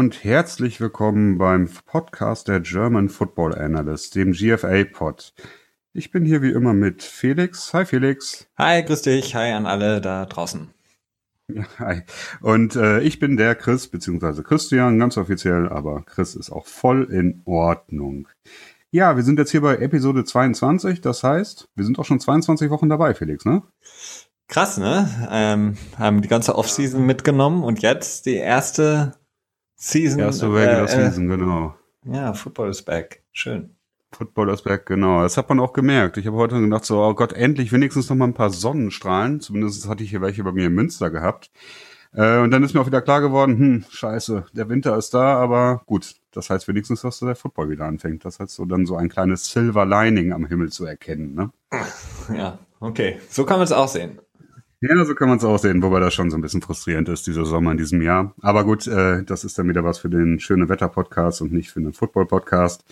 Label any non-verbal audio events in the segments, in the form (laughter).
und herzlich willkommen beim Podcast der German Football Analyst, dem GFA-Pod. Ich bin hier wie immer mit Felix. Hi Felix. Hi, grüß dich. Hi an alle da draußen. Ja, hi. Und äh, ich bin der Chris, beziehungsweise Christian, ganz offiziell, aber Chris ist auch voll in Ordnung. Ja, wir sind jetzt hier bei Episode 22, das heißt, wir sind auch schon 22 Wochen dabei, Felix, ne? Krass, ne? Ähm, haben die ganze Offseason mitgenommen und jetzt die erste Season. Erste Regular äh, Season, genau. Ja, Football is back. Schön. Football is back, genau. Das hat man auch gemerkt. Ich habe heute gedacht, so, oh Gott, endlich wenigstens noch mal ein paar Sonnenstrahlen. Zumindest hatte ich hier welche bei mir in Münster gehabt. Äh, und dann ist mir auch wieder klar geworden, hm, scheiße, der Winter ist da, aber gut, das heißt wenigstens, dass der Football wieder anfängt. Das heißt so dann so ein kleines Silver Lining am Himmel zu erkennen, ne? Ja, okay. So kann man es auch sehen. Ja, so kann man es auch sehen, wobei das schon so ein bisschen frustrierend ist, dieser Sommer in diesem Jahr. Aber gut, äh, das ist dann wieder was für den schöne Wetter-Podcast und nicht für den Football-Podcast.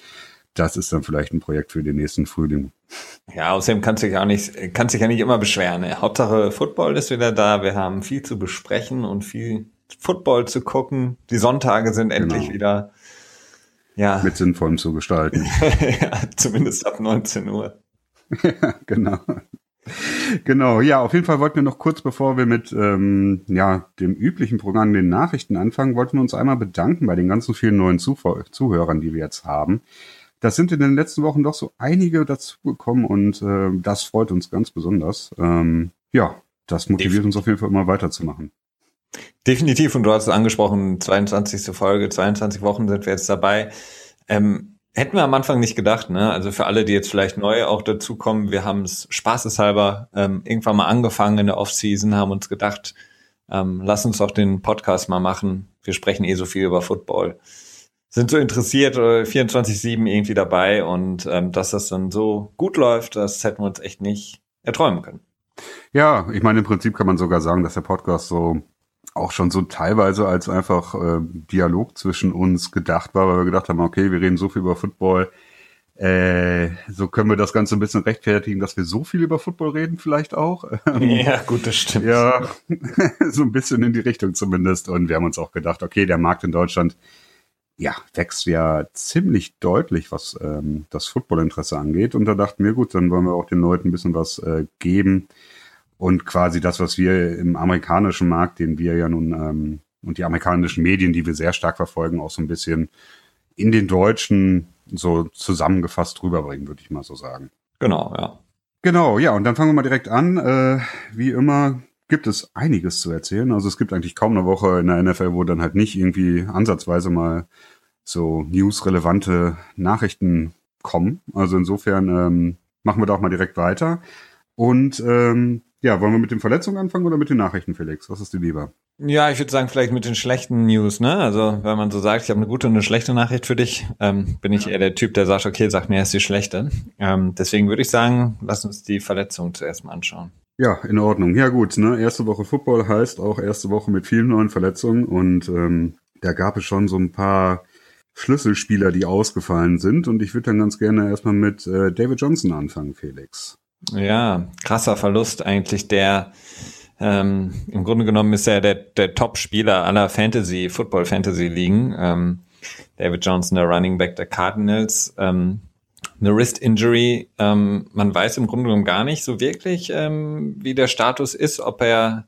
Das ist dann vielleicht ein Projekt für den nächsten Frühling. Ja, außerdem kannst du dich auch nicht, kannst dich ja nicht immer beschweren. Ne? Hauptsache Football ist wieder da. Wir haben viel zu besprechen und viel Football zu gucken. Die Sonntage sind endlich genau. wieder, ja. Mit sinnvollem zu gestalten. (laughs) ja, zumindest ab 19 Uhr. (laughs) ja, genau. Genau, ja, auf jeden Fall wollten wir noch kurz, bevor wir mit ähm, ja, dem üblichen Programm, den Nachrichten anfangen, wollten wir uns einmal bedanken bei den ganzen vielen neuen Zuh Zuhörern, die wir jetzt haben. Das sind in den letzten Wochen doch so einige dazugekommen und äh, das freut uns ganz besonders. Ähm, ja, das motiviert uns auf jeden Fall immer weiterzumachen. Definitiv, und du hast es angesprochen, 22. Folge, 22 Wochen sind wir jetzt dabei. Ähm, Hätten wir am Anfang nicht gedacht, ne? Also für alle, die jetzt vielleicht neu auch dazukommen, wir haben es spaßeshalber ähm, irgendwann mal angefangen in der Offseason, haben uns gedacht, ähm, lass uns doch den Podcast mal machen. Wir sprechen eh so viel über Football. Sind so interessiert, äh, 24-7 irgendwie dabei und ähm, dass das dann so gut läuft, das hätten wir uns echt nicht erträumen können. Ja, ich meine, im Prinzip kann man sogar sagen, dass der Podcast so auch schon so teilweise als einfach äh, Dialog zwischen uns gedacht war, weil wir gedacht haben, okay, wir reden so viel über Football, äh, so können wir das Ganze ein bisschen rechtfertigen, dass wir so viel über Football reden, vielleicht auch. (laughs) Ja, gut, das stimmt. Ja, (laughs) so ein bisschen in die Richtung zumindest. Und wir haben uns auch gedacht, okay, der Markt in Deutschland, ja, wächst ja ziemlich deutlich, was ähm, das Footballinteresse angeht. Und da dachten wir, gut, dann wollen wir auch den Leuten ein bisschen was äh, geben, und quasi das, was wir im amerikanischen Markt, den wir ja nun ähm, und die amerikanischen Medien, die wir sehr stark verfolgen, auch so ein bisschen in den deutschen so zusammengefasst rüberbringen, würde ich mal so sagen. Genau, ja. Genau, ja, und dann fangen wir mal direkt an. Äh, wie immer gibt es einiges zu erzählen. Also es gibt eigentlich kaum eine Woche in der NFL, wo dann halt nicht irgendwie ansatzweise mal so newsrelevante Nachrichten kommen. Also insofern ähm, machen wir da auch mal direkt weiter. Und ähm, ja, wollen wir mit den Verletzungen anfangen oder mit den Nachrichten, Felix? Was ist dir lieber? Ja, ich würde sagen, vielleicht mit den schlechten News, ne? Also, wenn man so sagt, ich habe eine gute und eine schlechte Nachricht für dich, ähm, bin ich eher der Typ, der sagt, okay, sag mir erst die schlechte. Ähm, deswegen würde ich sagen, lass uns die Verletzung zuerst mal anschauen. Ja, in Ordnung. Ja, gut, ne? Erste Woche Football heißt auch erste Woche mit vielen neuen Verletzungen und ähm, da gab es schon so ein paar Schlüsselspieler, die ausgefallen sind und ich würde dann ganz gerne erstmal mit äh, David Johnson anfangen, Felix. Ja, krasser Verlust eigentlich, der ähm, im Grunde genommen ist er der, der Top-Spieler aller Fantasy, Football-Fantasy-Ligen. Ähm, David Johnson, der Running Back der Cardinals. Ähm, eine Wrist-Injury, ähm, man weiß im Grunde genommen gar nicht so wirklich, ähm, wie der Status ist, ob er,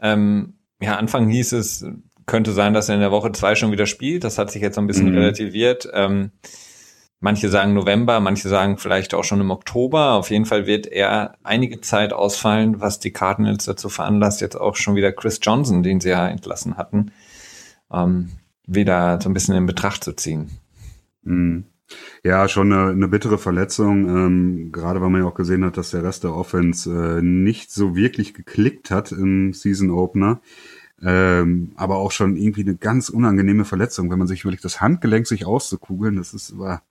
ähm, ja, Anfang hieß es, könnte sein, dass er in der Woche zwei schon wieder spielt. Das hat sich jetzt so ein bisschen mhm. relativiert. Ähm, Manche sagen November, manche sagen vielleicht auch schon im Oktober. Auf jeden Fall wird er einige Zeit ausfallen, was die Cardinals dazu veranlasst, jetzt auch schon wieder Chris Johnson, den sie ja entlassen hatten, ähm, wieder so ein bisschen in Betracht zu ziehen. Mhm. Ja, schon eine, eine bittere Verletzung, ähm, gerade weil man ja auch gesehen hat, dass der Rest der Offense äh, nicht so wirklich geklickt hat im Season Opener. Ähm, aber auch schon irgendwie eine ganz unangenehme Verletzung, wenn man sich überlegt, das Handgelenk sich auszukugeln, das ist aber,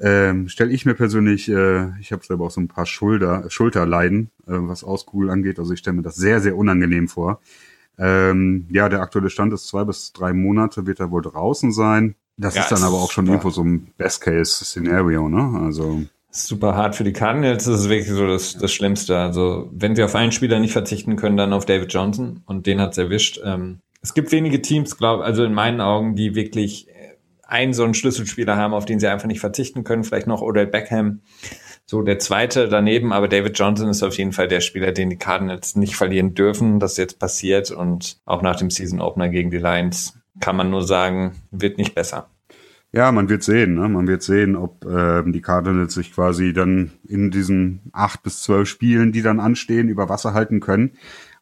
ähm, stelle ich mir persönlich, äh, ich habe selber auch so ein paar Schulter, Schulterleiden, äh, was Auskugeln angeht, also ich stelle mir das sehr, sehr unangenehm vor. Ähm, ja, der aktuelle Stand ist zwei bis drei Monate, wird er wohl draußen sein. Das ja, ist dann aber auch schon irgendwo so ein Best-Case-Szenario, ne? Also super hart für die Cardinals. Das ist wirklich so das, das Schlimmste. Also wenn sie auf einen Spieler nicht verzichten können, dann auf David Johnson und den hat's erwischt. Ähm, es gibt wenige Teams, glaube also in meinen Augen, die wirklich einen so einen Schlüsselspieler haben, auf den sie einfach nicht verzichten können. Vielleicht noch Odell Beckham, so der zweite daneben, aber David Johnson ist auf jeden Fall der Spieler, den die Cardinals nicht verlieren dürfen. Das jetzt passiert und auch nach dem Season Opener gegen die Lions kann man nur sagen, wird nicht besser. Ja, man wird sehen. Ne? Man wird sehen, ob äh, die Cardinals sich quasi dann in diesen acht bis zwölf Spielen, die dann anstehen, über Wasser halten können.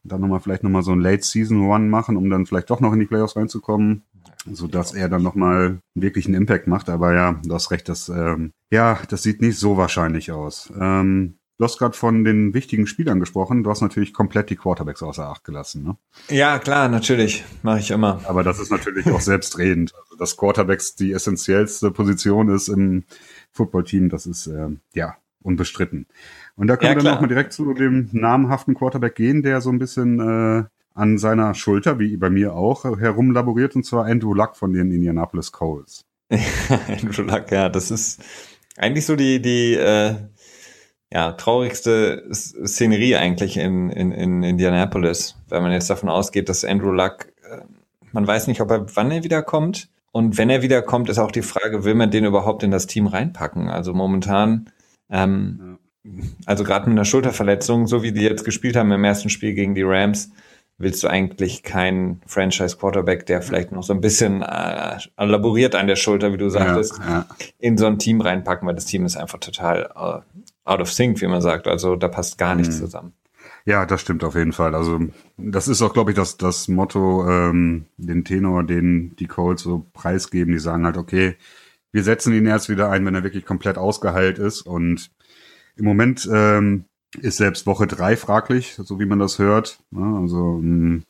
Und dann nochmal vielleicht nochmal so ein Late Season One machen, um dann vielleicht doch noch in die Playoffs reinzukommen, so dass er dann nochmal wirklich einen Impact macht. Aber ja, du hast recht, das ähm, ja, das sieht nicht so wahrscheinlich aus. Ähm, Du hast gerade von den wichtigen Spielern gesprochen. Du hast natürlich komplett die Quarterbacks außer Acht gelassen, ne? Ja, klar, natürlich. Mache ich immer. Aber das ist natürlich auch selbstredend. Also, dass Quarterbacks die essentiellste Position ist im Footballteam, das ist äh, ja unbestritten. Und da können ja, wir dann auch mal direkt zu dem namhaften Quarterback gehen, der so ein bisschen äh, an seiner Schulter, wie bei mir auch, herumlaboriert, und zwar Andrew Luck von den Indianapolis Colts. (laughs) Andrew Luck, ja, das ist eigentlich so die, die äh, ja, traurigste Szenerie eigentlich in, in, in Indianapolis, wenn man jetzt davon ausgeht, dass Andrew Luck, äh, man weiß nicht, ob er, wann er wiederkommt. Und wenn er wiederkommt, ist auch die Frage, will man den überhaupt in das Team reinpacken? Also momentan, ähm, ja. also gerade mit einer Schulterverletzung, so wie die jetzt gespielt haben im ersten Spiel gegen die Rams, willst du eigentlich keinen Franchise-Quarterback, der vielleicht noch so ein bisschen äh, laboriert an der Schulter, wie du sagtest, ja, ja. in so ein Team reinpacken, weil das Team ist einfach total äh, out of sync, wie man sagt. Also da passt gar nichts mhm. zusammen. Ja, das stimmt auf jeden Fall. Also das ist auch, glaube ich, das, das Motto, ähm, den Tenor, den die Colts so preisgeben. Die sagen halt, okay, wir setzen ihn erst wieder ein, wenn er wirklich komplett ausgeheilt ist. Und im Moment ähm, ist selbst Woche drei fraglich, so wie man das hört. Ja, also mh,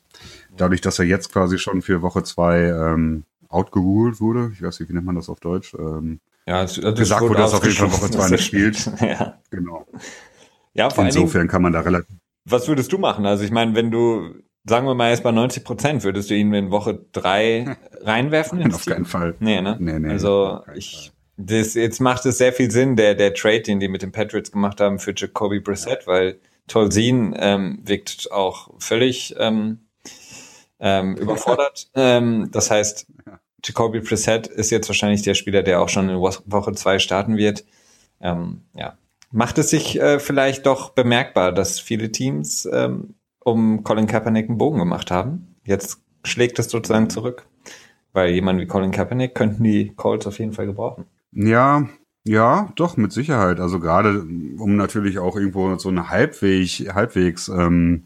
dadurch, dass er jetzt quasi schon für Woche zwei ähm, outgeruled wurde, ich weiß nicht, wie nennt man das auf Deutsch, ähm, ja, es, also gesagt wurde, dass auf jeden Fall Woche 2 nicht spielt. (laughs) ja. Genau. Ja, vor Insofern Dingen, kann man da relativ. Was würdest du machen? Also ich meine, wenn du, sagen wir mal jetzt bei 90 Prozent, würdest du ihn in Woche 3 (laughs) reinwerfen? Nein, auf keinen Fall. Nee, ne? Nee, nee, also ich, das, jetzt macht es sehr viel Sinn, der, der Trade, den die mit den Patriots gemacht haben für Jacoby Brissett, weil Tolzien ähm, wirkt auch völlig ähm, ähm, (laughs) überfordert. ähm, das heißt, Jacoby Preset ist jetzt wahrscheinlich der Spieler, der auch schon in Woche zwei starten wird. Ähm, ja. Macht es sich äh, vielleicht doch bemerkbar, dass viele Teams ähm, um Colin Kaepernick einen Bogen gemacht haben? Jetzt schlägt es sozusagen zurück, weil jemand wie Colin Kaepernick könnten die Colts auf jeden Fall gebrauchen. Ja, ja, doch, mit Sicherheit. Also gerade, um natürlich auch irgendwo so ein halbwegs, halbwegs, ähm,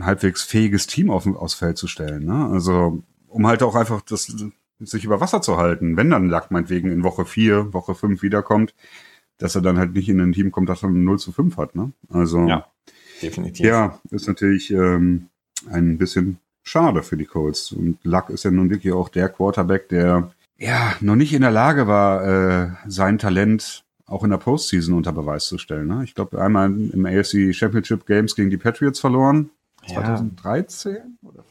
halbwegs fähiges Team auf, aufs Feld zu stellen. Ne? Also um halt auch einfach das sich über Wasser zu halten, wenn dann Lack meinetwegen in Woche 4, Woche 5 wiederkommt, dass er dann halt nicht in ein Team kommt, das dann 0 zu 5 hat. Ne? Also ja, definitiv. Ja, ist natürlich ähm, ein bisschen schade für die Colts. Und Luck ist ja nun wirklich auch der Quarterback, der ja noch nicht in der Lage war, äh, sein Talent auch in der Postseason unter Beweis zu stellen. Ne? Ich glaube, einmal im AFC Championship Games gegen die Patriots verloren. 2013 ja. oder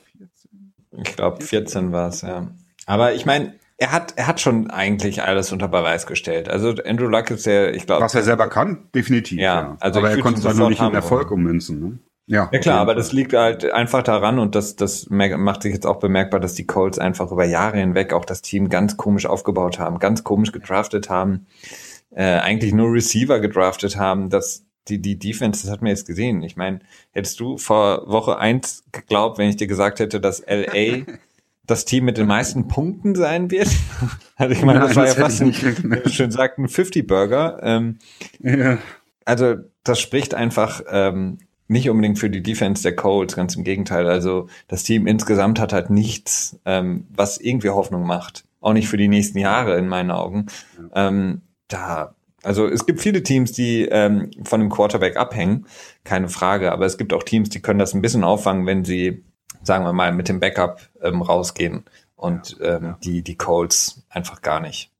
ich glaube, 14 war es, ja. Aber ich meine, er hat, er hat schon eigentlich alles unter Beweis gestellt. Also Andrew Luck ist ja, ich glaube. Was er selber kann, definitiv. Ja, ja. also aber er konnte es dann nur nicht in Erfolg ummünzen. Ne? Ja, ja klar, aber das liegt halt einfach daran und das, das macht sich jetzt auch bemerkbar, dass die Colts einfach über Jahre hinweg auch das Team ganz komisch aufgebaut haben, ganz komisch gedraftet haben, äh, eigentlich nur Receiver gedraftet haben, dass die, die Defense, das hat man jetzt gesehen. Ich meine, hättest du vor Woche eins geglaubt, wenn ich dir gesagt hätte, dass LA (laughs) das Team mit den meisten Punkten sein wird? (laughs) Also ich meine, das war ja fast ein, schön sagt, ein 50-Burger. Ähm, ja. Also das spricht einfach ähm, nicht unbedingt für die Defense der Colts, ganz im Gegenteil. Also das Team insgesamt hat halt nichts, ähm, was irgendwie Hoffnung macht. Auch nicht für die nächsten Jahre in meinen Augen. Ja. Ähm, da also es gibt viele Teams, die ähm, von dem Quarterback abhängen, keine Frage. Aber es gibt auch Teams, die können das ein bisschen auffangen, wenn sie, sagen wir mal, mit dem Backup ähm, rausgehen. Und ähm, die, die Colts einfach gar nicht.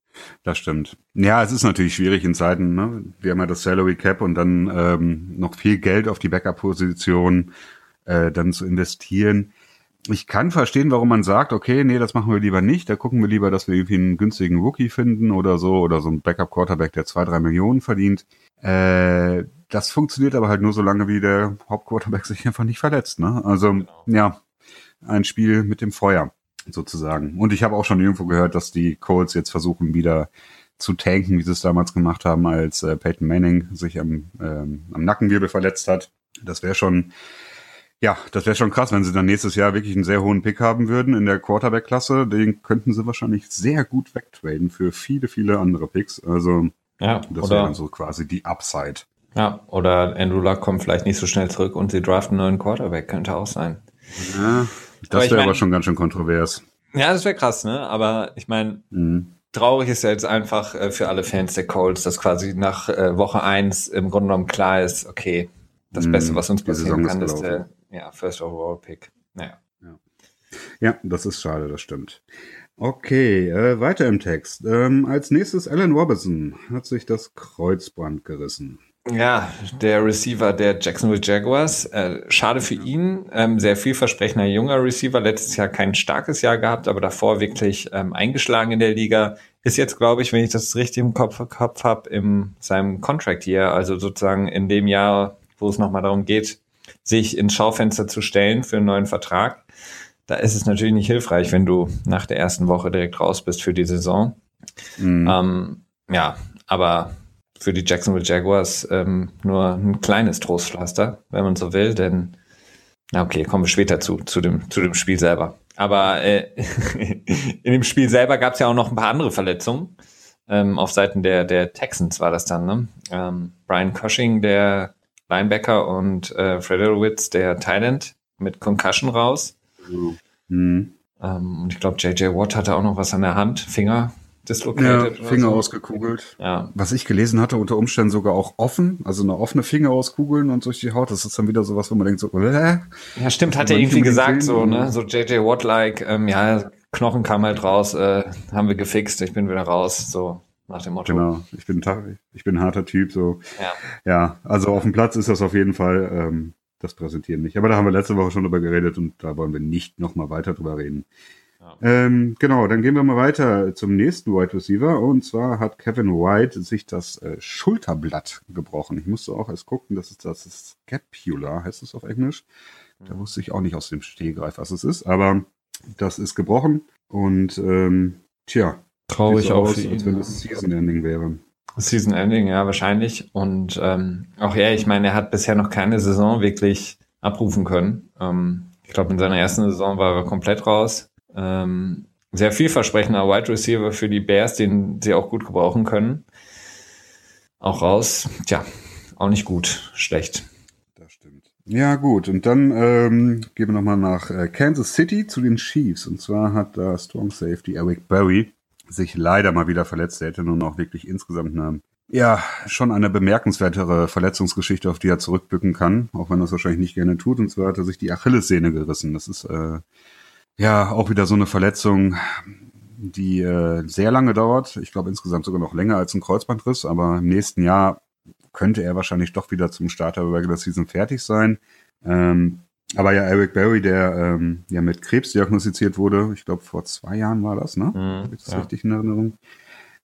Das stimmt. Ja, es ist natürlich schwierig in Zeiten. Ne? Wir haben ja das Salary Cap und dann ähm, noch viel Geld auf die Backup-Position äh, dann zu investieren ich kann verstehen, warum man sagt, okay, nee, das machen wir lieber nicht. Da gucken wir lieber, dass wir irgendwie einen günstigen Rookie finden oder so oder so einen Backup-Quarterback, der zwei, drei Millionen verdient. Äh, das funktioniert aber halt nur so lange, wie der Hauptquarterback sich einfach nicht verletzt. Ne? Also genau. ja, ein Spiel mit dem Feuer sozusagen. Und ich habe auch schon irgendwo gehört, dass die Colts jetzt versuchen, wieder zu tanken, wie sie es damals gemacht haben, als äh, Peyton Manning sich am, ähm, am Nackenwirbel verletzt hat. Das wäre schon, ja, das wäre schon krass, wenn sie dann nächstes Jahr wirklich einen sehr hohen Pick haben würden in der Quarterback-Klasse. Den könnten sie wahrscheinlich sehr gut wegtraden für viele, viele andere Picks. Also ja, das wäre dann so quasi die Upside. Ja, oder Andrew Luck kommt vielleicht nicht so schnell zurück und sie draften einen neuen Quarterback, könnte auch sein. Ja, das wäre aber schon ganz schön kontrovers. Ja, das wäre krass, ne? Aber ich meine, mhm. traurig ist ja jetzt einfach äh, für alle Fans der Colts, dass quasi nach äh, Woche eins im Grunde genommen klar ist, okay, das mhm. Beste, was uns passieren kann, ist der ja, First Overall Pick. Naja. Ja. ja, das ist schade, das stimmt. Okay, äh, weiter im Text. Ähm, als nächstes Alan Robinson hat sich das Kreuzband gerissen. Ja, der Receiver der Jacksonville Jaguars. Äh, schade für ihn. Ähm, sehr vielversprechender junger Receiver. Letztes Jahr kein starkes Jahr gehabt, aber davor wirklich ähm, eingeschlagen in der Liga. Ist jetzt, glaube ich, wenn ich das richtig im Kopf, Kopf habe, in seinem Contract hier, also sozusagen in dem Jahr, wo es nochmal darum geht, sich ins Schaufenster zu stellen für einen neuen Vertrag. Da ist es natürlich nicht hilfreich, wenn du nach der ersten Woche direkt raus bist für die Saison. Mhm. Ähm, ja, aber für die Jacksonville Jaguars ähm, nur ein kleines Trostpflaster, wenn man so will, denn na okay, kommen wir später zu, zu dem, zu dem Spiel selber. Aber äh, (laughs) in dem Spiel selber gab es ja auch noch ein paar andere Verletzungen. Ähm, auf Seiten der, der Texans war das dann, ne? Ähm, Brian Cushing, der Linebacker und äh, Frederowitz, der Thailand, mit Concussion raus. Mhm. Ähm, und ich glaube, JJ Watt hatte auch noch was an der Hand, Finger, dislocated. Ja, Finger so. ausgekugelt. Ja. Was ich gelesen hatte, unter Umständen sogar auch offen, also eine offene Finger auskugeln und durch die Haut. Das ist dann wieder sowas, wo man denkt so, äh, Ja, stimmt, hat er irgendwie gesagt, so, ne, so JJ Watt-like, ähm, ja, Knochen kam halt raus, äh, haben wir gefixt, ich bin wieder raus, so nach dem Motto. Genau, ich bin, ich bin ein harter Typ, so. Ja. ja, also auf dem Platz ist das auf jeden Fall, ähm, das Präsentieren nicht. Aber da haben wir letzte Woche schon drüber geredet und da wollen wir nicht nochmal weiter drüber reden. Ähm, genau, dann gehen wir mal weiter zum nächsten Wide Receiver. Und zwar hat Kevin White sich das äh, Schulterblatt gebrochen. Ich musste auch erst gucken, das ist das Scapula, heißt es auf Englisch. Da wusste ich auch nicht aus dem Stehgreif, was es ist, aber das ist gebrochen und ähm, tja. Traurig auch aus, als wenn es Season Ending wäre. Season Ending, ja, wahrscheinlich. Und ähm, auch er, ich meine, er hat bisher noch keine Saison wirklich abrufen können. Ähm, ich glaube, in seiner ersten Saison war er komplett raus. Ähm, sehr vielversprechender Wide Receiver für die Bears, den sie auch gut gebrauchen können. Auch raus. Tja, auch nicht gut. Schlecht. Das stimmt. Ja, gut. Und dann ähm, gehen wir nochmal nach äh, Kansas City zu den Chiefs. Und zwar hat da Strong Safety Eric Berry sich leider mal wieder verletzt. Er hätte nun auch wirklich insgesamt eine, ja, schon eine bemerkenswertere Verletzungsgeschichte, auf die er zurückblicken kann, auch wenn er es wahrscheinlich nicht gerne tut. Und zwar hat er sich die Achillessehne gerissen. Das ist äh, ja, auch wieder so eine Verletzung, die äh, sehr lange dauert. Ich glaube insgesamt sogar noch länger als ein Kreuzbandriss, aber im nächsten Jahr könnte er wahrscheinlich doch wieder zum Start der Regular Season fertig sein. Ähm, aber ja, Eric Berry, der ähm, ja mit Krebs diagnostiziert wurde, ich glaube vor zwei Jahren war das, ne? Mhm, Habe ich das ja. richtig in Erinnerung?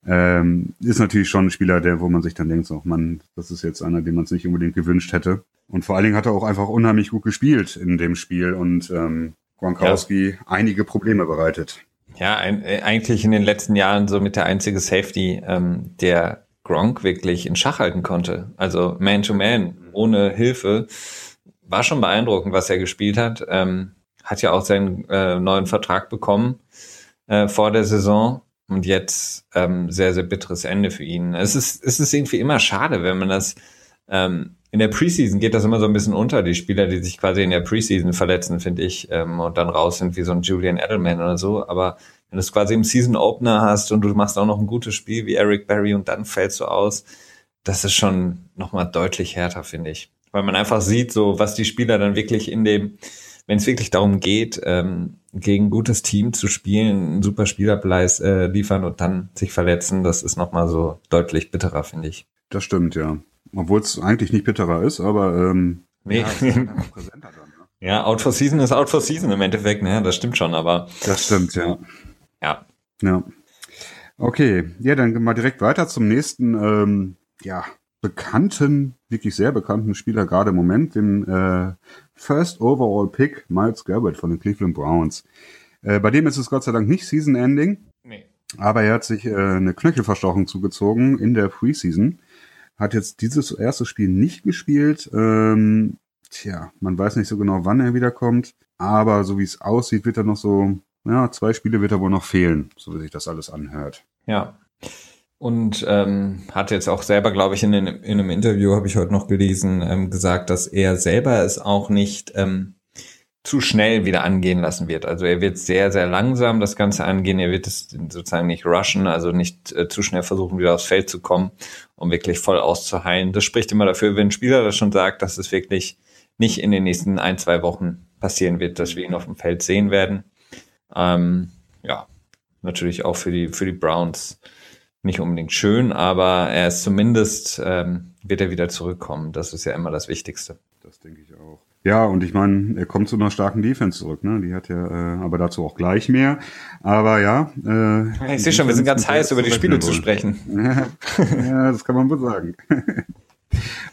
Ähm, ist natürlich schon ein Spieler, der, wo man sich dann denkt, so, man, das ist jetzt einer, den man sich nicht unbedingt gewünscht hätte. Und vor allen Dingen hat er auch einfach unheimlich gut gespielt in dem Spiel und ähm, Gronkowski ja. einige Probleme bereitet. Ja, ein, äh, eigentlich in den letzten Jahren so mit der einzige Safety, ähm, der Gronk wirklich in Schach halten konnte. Also Man-to-Man, ohne Hilfe. War schon beeindruckend, was er gespielt hat. Ähm, hat ja auch seinen äh, neuen Vertrag bekommen äh, vor der Saison. Und jetzt ähm, sehr, sehr bitteres Ende für ihn. Es ist, es ist irgendwie immer schade, wenn man das ähm, in der Preseason geht das immer so ein bisschen unter, die Spieler, die sich quasi in der Preseason verletzen, finde ich, ähm, und dann raus sind wie so ein Julian Edelman oder so. Aber wenn du es quasi im Season Opener hast und du machst auch noch ein gutes Spiel wie Eric Berry und dann fällst du aus, das ist schon nochmal deutlich härter, finde ich. Weil man einfach sieht, so was die Spieler dann wirklich in dem, wenn es wirklich darum geht, ähm, gegen ein gutes Team zu spielen, einen super Spielerpreis äh, liefern und dann sich verletzen, das ist nochmal so deutlich bitterer, finde ich. Das stimmt, ja. Obwohl es eigentlich nicht bitterer ist, aber ähm, nee. ja, präsenter dann. Ne? (laughs) Ja, Out for Season ist Out for Season im Endeffekt, ne? Das stimmt schon, aber. Das stimmt, ja. Ja. Ja. Okay, ja, dann mal direkt weiter zum nächsten, ähm, ja, bekannten, wirklich sehr bekannten Spieler gerade im Moment, dem äh, First Overall Pick Miles Garrett von den Cleveland Browns. Äh, bei dem ist es Gott sei Dank nicht Season Ending. Nee. Aber er hat sich äh, eine Knöchelverstauchung zugezogen in der Preseason. Hat jetzt dieses erste Spiel nicht gespielt. Ähm, tja, man weiß nicht so genau, wann er wiederkommt. Aber so wie es aussieht, wird er noch so, ja, zwei Spiele wird er wohl noch fehlen, so wie sich das alles anhört. Ja. Und ähm, hat jetzt auch selber, glaube ich, in, in, einem Interview, habe ich heute noch gelesen, ähm, gesagt, dass er selber es auch nicht ähm, zu schnell wieder angehen lassen wird. Also er wird sehr, sehr langsam das Ganze angehen. Er wird es sozusagen nicht rushen, also nicht äh, zu schnell versuchen, wieder aufs Feld zu kommen, um wirklich voll auszuheilen. Das spricht immer dafür, wenn ein Spieler das schon sagt, dass es wirklich nicht in den nächsten ein, zwei Wochen passieren wird, dass wir ihn auf dem Feld sehen werden. Ähm, ja, natürlich auch für die, für die Browns nicht unbedingt schön, aber er ist zumindest, ähm, wird er wieder zurückkommen. Das ist ja immer das Wichtigste. Das denke ich auch. Ja, und ich meine, er kommt zu einer starken Defense zurück, ne? Die hat ja, äh, aber dazu auch gleich mehr. Aber ja. Äh, ich sehe schon, wir sind ganz heiß, über die Spiele zu sprechen. (laughs) ja, das kann man wohl sagen. (laughs)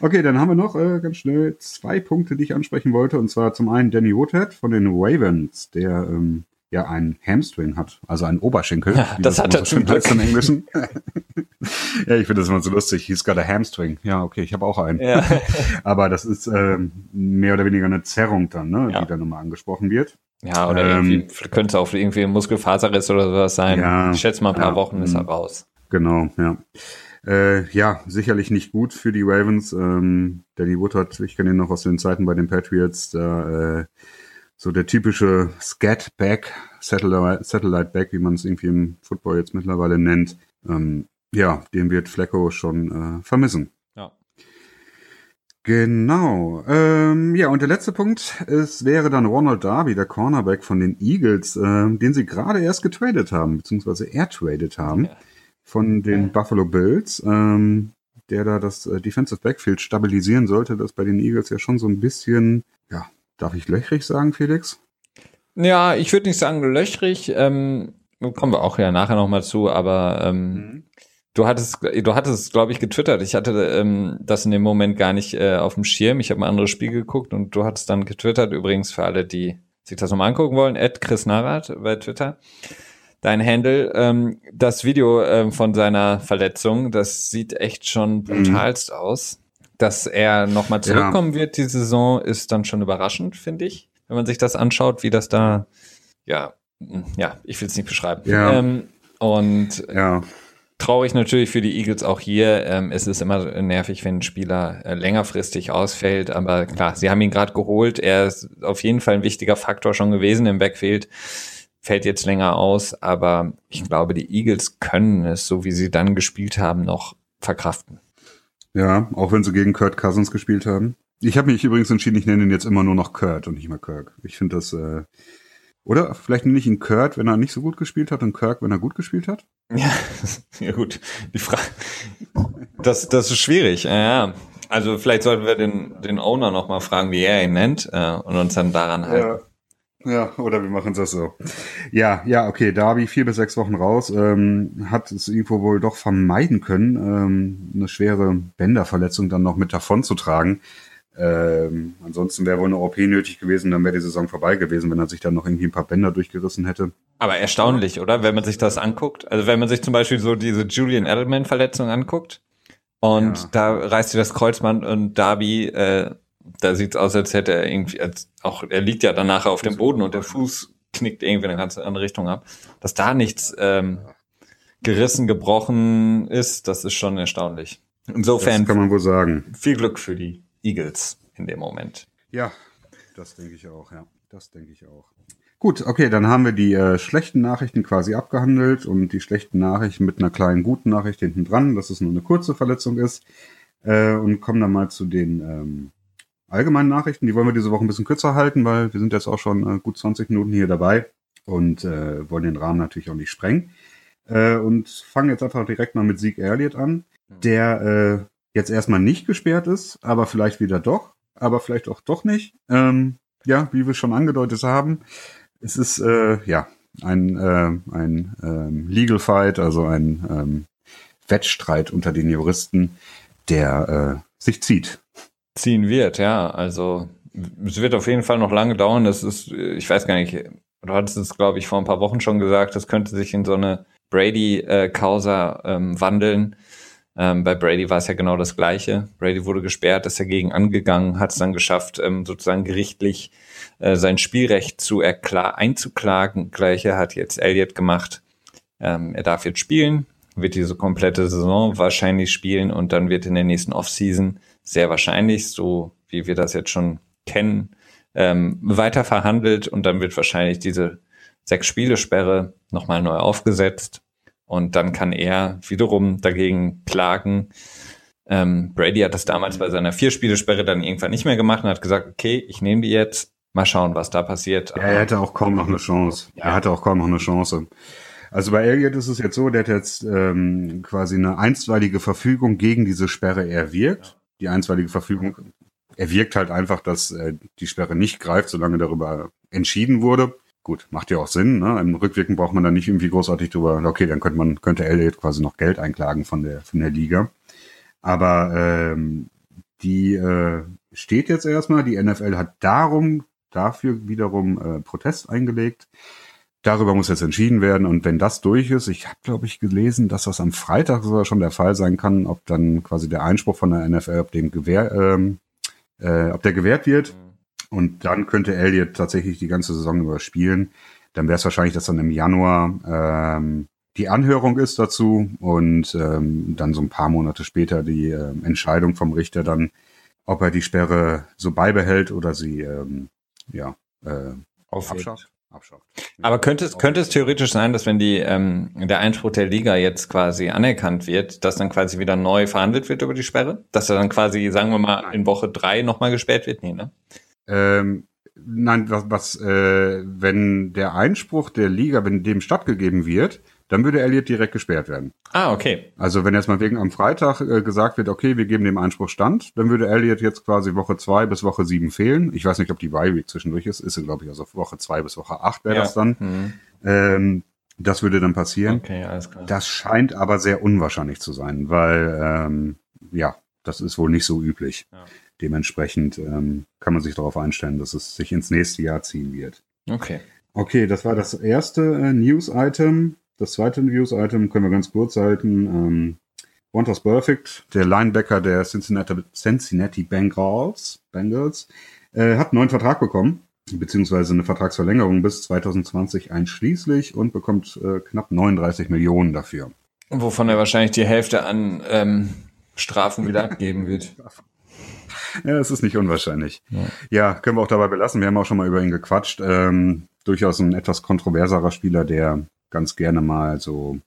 okay, dann haben wir noch äh, ganz schnell zwei Punkte, die ich ansprechen wollte. Und zwar zum einen Danny Woodhead von den Ravens, der ähm, ja einen Hamstring hat, also einen Oberschenkel. Ja, das hat er zum Glück. Im Englischen. (laughs) ja, ich finde das immer so lustig. He's got a Hamstring. Ja, okay, ich habe auch einen. Ja. (laughs) Aber das ist ähm, mehr oder weniger eine Zerrung dann, ne, ja. die dann nochmal angesprochen wird. Ja, oder ähm, irgendwie könnte auch irgendwie ein Muskelfaserriss oder sowas sein. Ja, ich schätze mal ein paar Wochen ist er raus. Genau, ja. Äh, ja, sicherlich nicht gut für die Ravens. Ähm, Danny Woodard, ich kenne ihn noch aus den Zeiten bei den Patriots, da äh, so der typische Scat-Back, Satellite, Satellite Back, wie man es irgendwie im Football jetzt mittlerweile nennt. Ähm, ja, den wird Flecko schon äh, vermissen. Ja. Genau. Ähm, ja, und der letzte Punkt es wäre dann Ronald Darby, der Cornerback von den Eagles, äh, den sie gerade erst getradet haben, beziehungsweise er tradet haben ja. von den ja. Buffalo Bills, ähm, der da das äh, Defensive Backfield stabilisieren sollte, das bei den Eagles ja schon so ein bisschen, Darf ich löchrig sagen, Felix? Ja, ich würde nicht sagen löchrig. Ähm, kommen wir auch ja nachher nochmal zu, aber ähm, mhm. du hattest, du hattest, glaube ich, getwittert. Ich hatte ähm, das in dem Moment gar nicht äh, auf dem Schirm. Ich habe ein anderes Spiel geguckt und du hattest dann getwittert. Übrigens für alle, die sich das nochmal angucken wollen, at Chris Narat bei Twitter. Dein Handle, ähm, das Video ähm, von seiner Verletzung, das sieht echt schon mhm. brutalst mhm. aus dass er nochmal zurückkommen ja. wird, die Saison, ist dann schon überraschend, finde ich. Wenn man sich das anschaut, wie das da, ja, ja, ich will es nicht beschreiben. Ja. Ähm, und ja. traurig natürlich für die Eagles auch hier. Ähm, es ist immer nervig, wenn ein Spieler äh, längerfristig ausfällt, aber klar, sie haben ihn gerade geholt. Er ist auf jeden Fall ein wichtiger Faktor schon gewesen im Backfield. Fällt jetzt länger aus, aber ich glaube, die Eagles können es, so wie sie dann gespielt haben, noch verkraften. Ja, auch wenn sie gegen Kurt Cousins gespielt haben. Ich habe mich übrigens entschieden, ich nenne ihn jetzt immer nur noch Kurt und nicht mehr Kirk. Ich finde das, äh, oder vielleicht nenne ich ihn Kurt, wenn er nicht so gut gespielt hat und Kirk, wenn er gut gespielt hat? (laughs) Ja, ja gut. Die Frage, das, das ist schwierig. Ja, also vielleicht sollten wir den, den Owner noch mal fragen, wie er ihn nennt äh, und uns dann daran halten. Ja. Ja, oder wir machen das so. Ja, ja, okay, Darby vier bis sechs Wochen raus, ähm, hat es irgendwo wohl doch vermeiden können, ähm, eine schwere Bänderverletzung dann noch mit davon zu tragen. Ähm, ansonsten wäre wohl eine OP nötig gewesen, dann wäre die Saison vorbei gewesen, wenn er sich dann noch irgendwie ein paar Bänder durchgerissen hätte. Aber erstaunlich, oder? Wenn man sich das anguckt. Also wenn man sich zum Beispiel so diese Julian Edelman-Verletzung anguckt und ja. da reißt sich das Kreuzband und Darby äh, da sieht's aus, als hätte er irgendwie, als auch er liegt ja danach auf dem Boden und der Fuß knickt irgendwie in eine ganz andere Richtung ab. Dass da nichts ähm, gerissen, gebrochen ist, das ist schon erstaunlich. Insofern das kann man wohl sagen. Viel Glück für die Eagles in dem Moment. Ja, das denke ich auch, ja. Das denke ich auch. Gut, okay, dann haben wir die äh, schlechten Nachrichten quasi abgehandelt und die schlechten Nachrichten mit einer kleinen guten Nachricht hinten dran, dass es nur eine kurze Verletzung ist. Äh, und kommen dann mal zu den ähm, allgemeinen Nachrichten. Die wollen wir diese Woche ein bisschen kürzer halten, weil wir sind jetzt auch schon äh, gut 20 Minuten hier dabei und äh, wollen den Rahmen natürlich auch nicht sprengen. Äh, und fangen jetzt einfach direkt mal mit Sieg Elliott an, der äh, jetzt erstmal nicht gesperrt ist, aber vielleicht wieder doch, aber vielleicht auch doch nicht. Ähm, ja, wie wir schon angedeutet haben, es ist äh, ja ein, äh, ein ähm, Legal Fight, also ein ähm, Wettstreit unter den Juristen der äh, sich zieht. Ziehen wird, ja. Also es wird auf jeden Fall noch lange dauern. Das ist, ich weiß gar nicht, du hattest es, glaube ich, vor ein paar Wochen schon gesagt, das könnte sich in so eine Brady-Causa ähm, wandeln. Ähm, bei Brady war es ja genau das Gleiche. Brady wurde gesperrt, ist dagegen angegangen, hat es dann geschafft, ähm, sozusagen gerichtlich äh, sein Spielrecht zu einzuklagen. Gleiche hat jetzt Elliott gemacht. Ähm, er darf jetzt spielen, wird diese komplette Saison wahrscheinlich spielen und dann wird in der nächsten Offseason sehr wahrscheinlich, so wie wir das jetzt schon kennen, ähm, weiter verhandelt und dann wird wahrscheinlich diese sechs Spielesperre nochmal neu aufgesetzt und dann kann er wiederum dagegen klagen. Ähm, Brady hat das damals bei seiner Vier-Spielesperre dann irgendwann nicht mehr gemacht und hat gesagt, okay, ich nehme die jetzt, mal schauen, was da passiert. Ja, er hatte auch kaum noch eine Chance. Ja. Er hatte auch kaum noch eine Chance. Also bei Elliott ist es jetzt so, der hat jetzt ähm, quasi eine einstweilige Verfügung gegen diese Sperre erwirkt. Die einstweilige Verfügung erwirkt halt einfach, dass äh, die Sperre nicht greift, solange darüber entschieden wurde. Gut, macht ja auch Sinn. Ne? Im Rückwirken braucht man dann nicht irgendwie großartig drüber. Okay, dann könnte man könnte Elliott quasi noch Geld einklagen von der von der Liga. Aber ähm, die äh, steht jetzt erstmal. Die NFL hat darum dafür wiederum äh, Protest eingelegt. Darüber muss jetzt entschieden werden. Und wenn das durch ist, ich habe glaube ich gelesen, dass das am Freitag sogar schon der Fall sein kann, ob dann quasi der Einspruch von der NFL, ob dem Gewehr, ähm, äh, ob der gewährt wird. Und dann könnte Elliott tatsächlich die ganze Saison überspielen. Dann wäre es wahrscheinlich, dass dann im Januar ähm, die Anhörung ist dazu. Und ähm, dann so ein paar Monate später die äh, Entscheidung vom Richter dann, ob er die Sperre so beibehält oder sie ähm, ja äh, abschafft abschafft. Aber könnte es, könnte es theoretisch sein, dass wenn die, ähm, der Einspruch der Liga jetzt quasi anerkannt wird, dass dann quasi wieder neu verhandelt wird über die Sperre? Dass er dann quasi, sagen wir mal, Nein. in Woche drei nochmal gesperrt wird? Nee, ne? Ähm, nein, was, was äh, wenn der Einspruch der Liga, wenn dem stattgegeben wird, dann würde Elliot direkt gesperrt werden. Ah, okay. Also wenn jetzt mal wegen am Freitag äh, gesagt wird, okay, wir geben dem Einspruch stand, dann würde Elliot jetzt quasi Woche zwei bis Woche sieben fehlen. Ich weiß nicht, ob die Bye-Week zwischendurch ist. Ist sie, glaube ich, also Woche zwei bis Woche acht wäre ja. das dann. Mhm. Ähm, das würde dann passieren. Okay, alles klar. Das scheint aber sehr unwahrscheinlich zu sein, weil ähm, ja, das ist wohl nicht so üblich. Ja. Dementsprechend ähm, kann man sich darauf einstellen, dass es sich ins nächste Jahr ziehen wird. Okay. Okay, das war das erste äh, News-Item. Das zweite News-Item können wir ganz kurz halten. Ähm, Wonders Perfect, der Linebacker der Cincinnati, Cincinnati Bengals, Bengals äh, hat einen neuen Vertrag bekommen, beziehungsweise eine Vertragsverlängerung bis 2020 einschließlich und bekommt äh, knapp 39 Millionen dafür. Wovon er wahrscheinlich die Hälfte an ähm, Strafen wieder abgeben wird. (laughs) Ja, es ist nicht unwahrscheinlich. Ja. ja. können wir auch dabei belassen. Wir haben auch schon mal über ihn gequatscht. Ähm, durchaus ein etwas kontroverserer Spieler, der ganz gerne mal so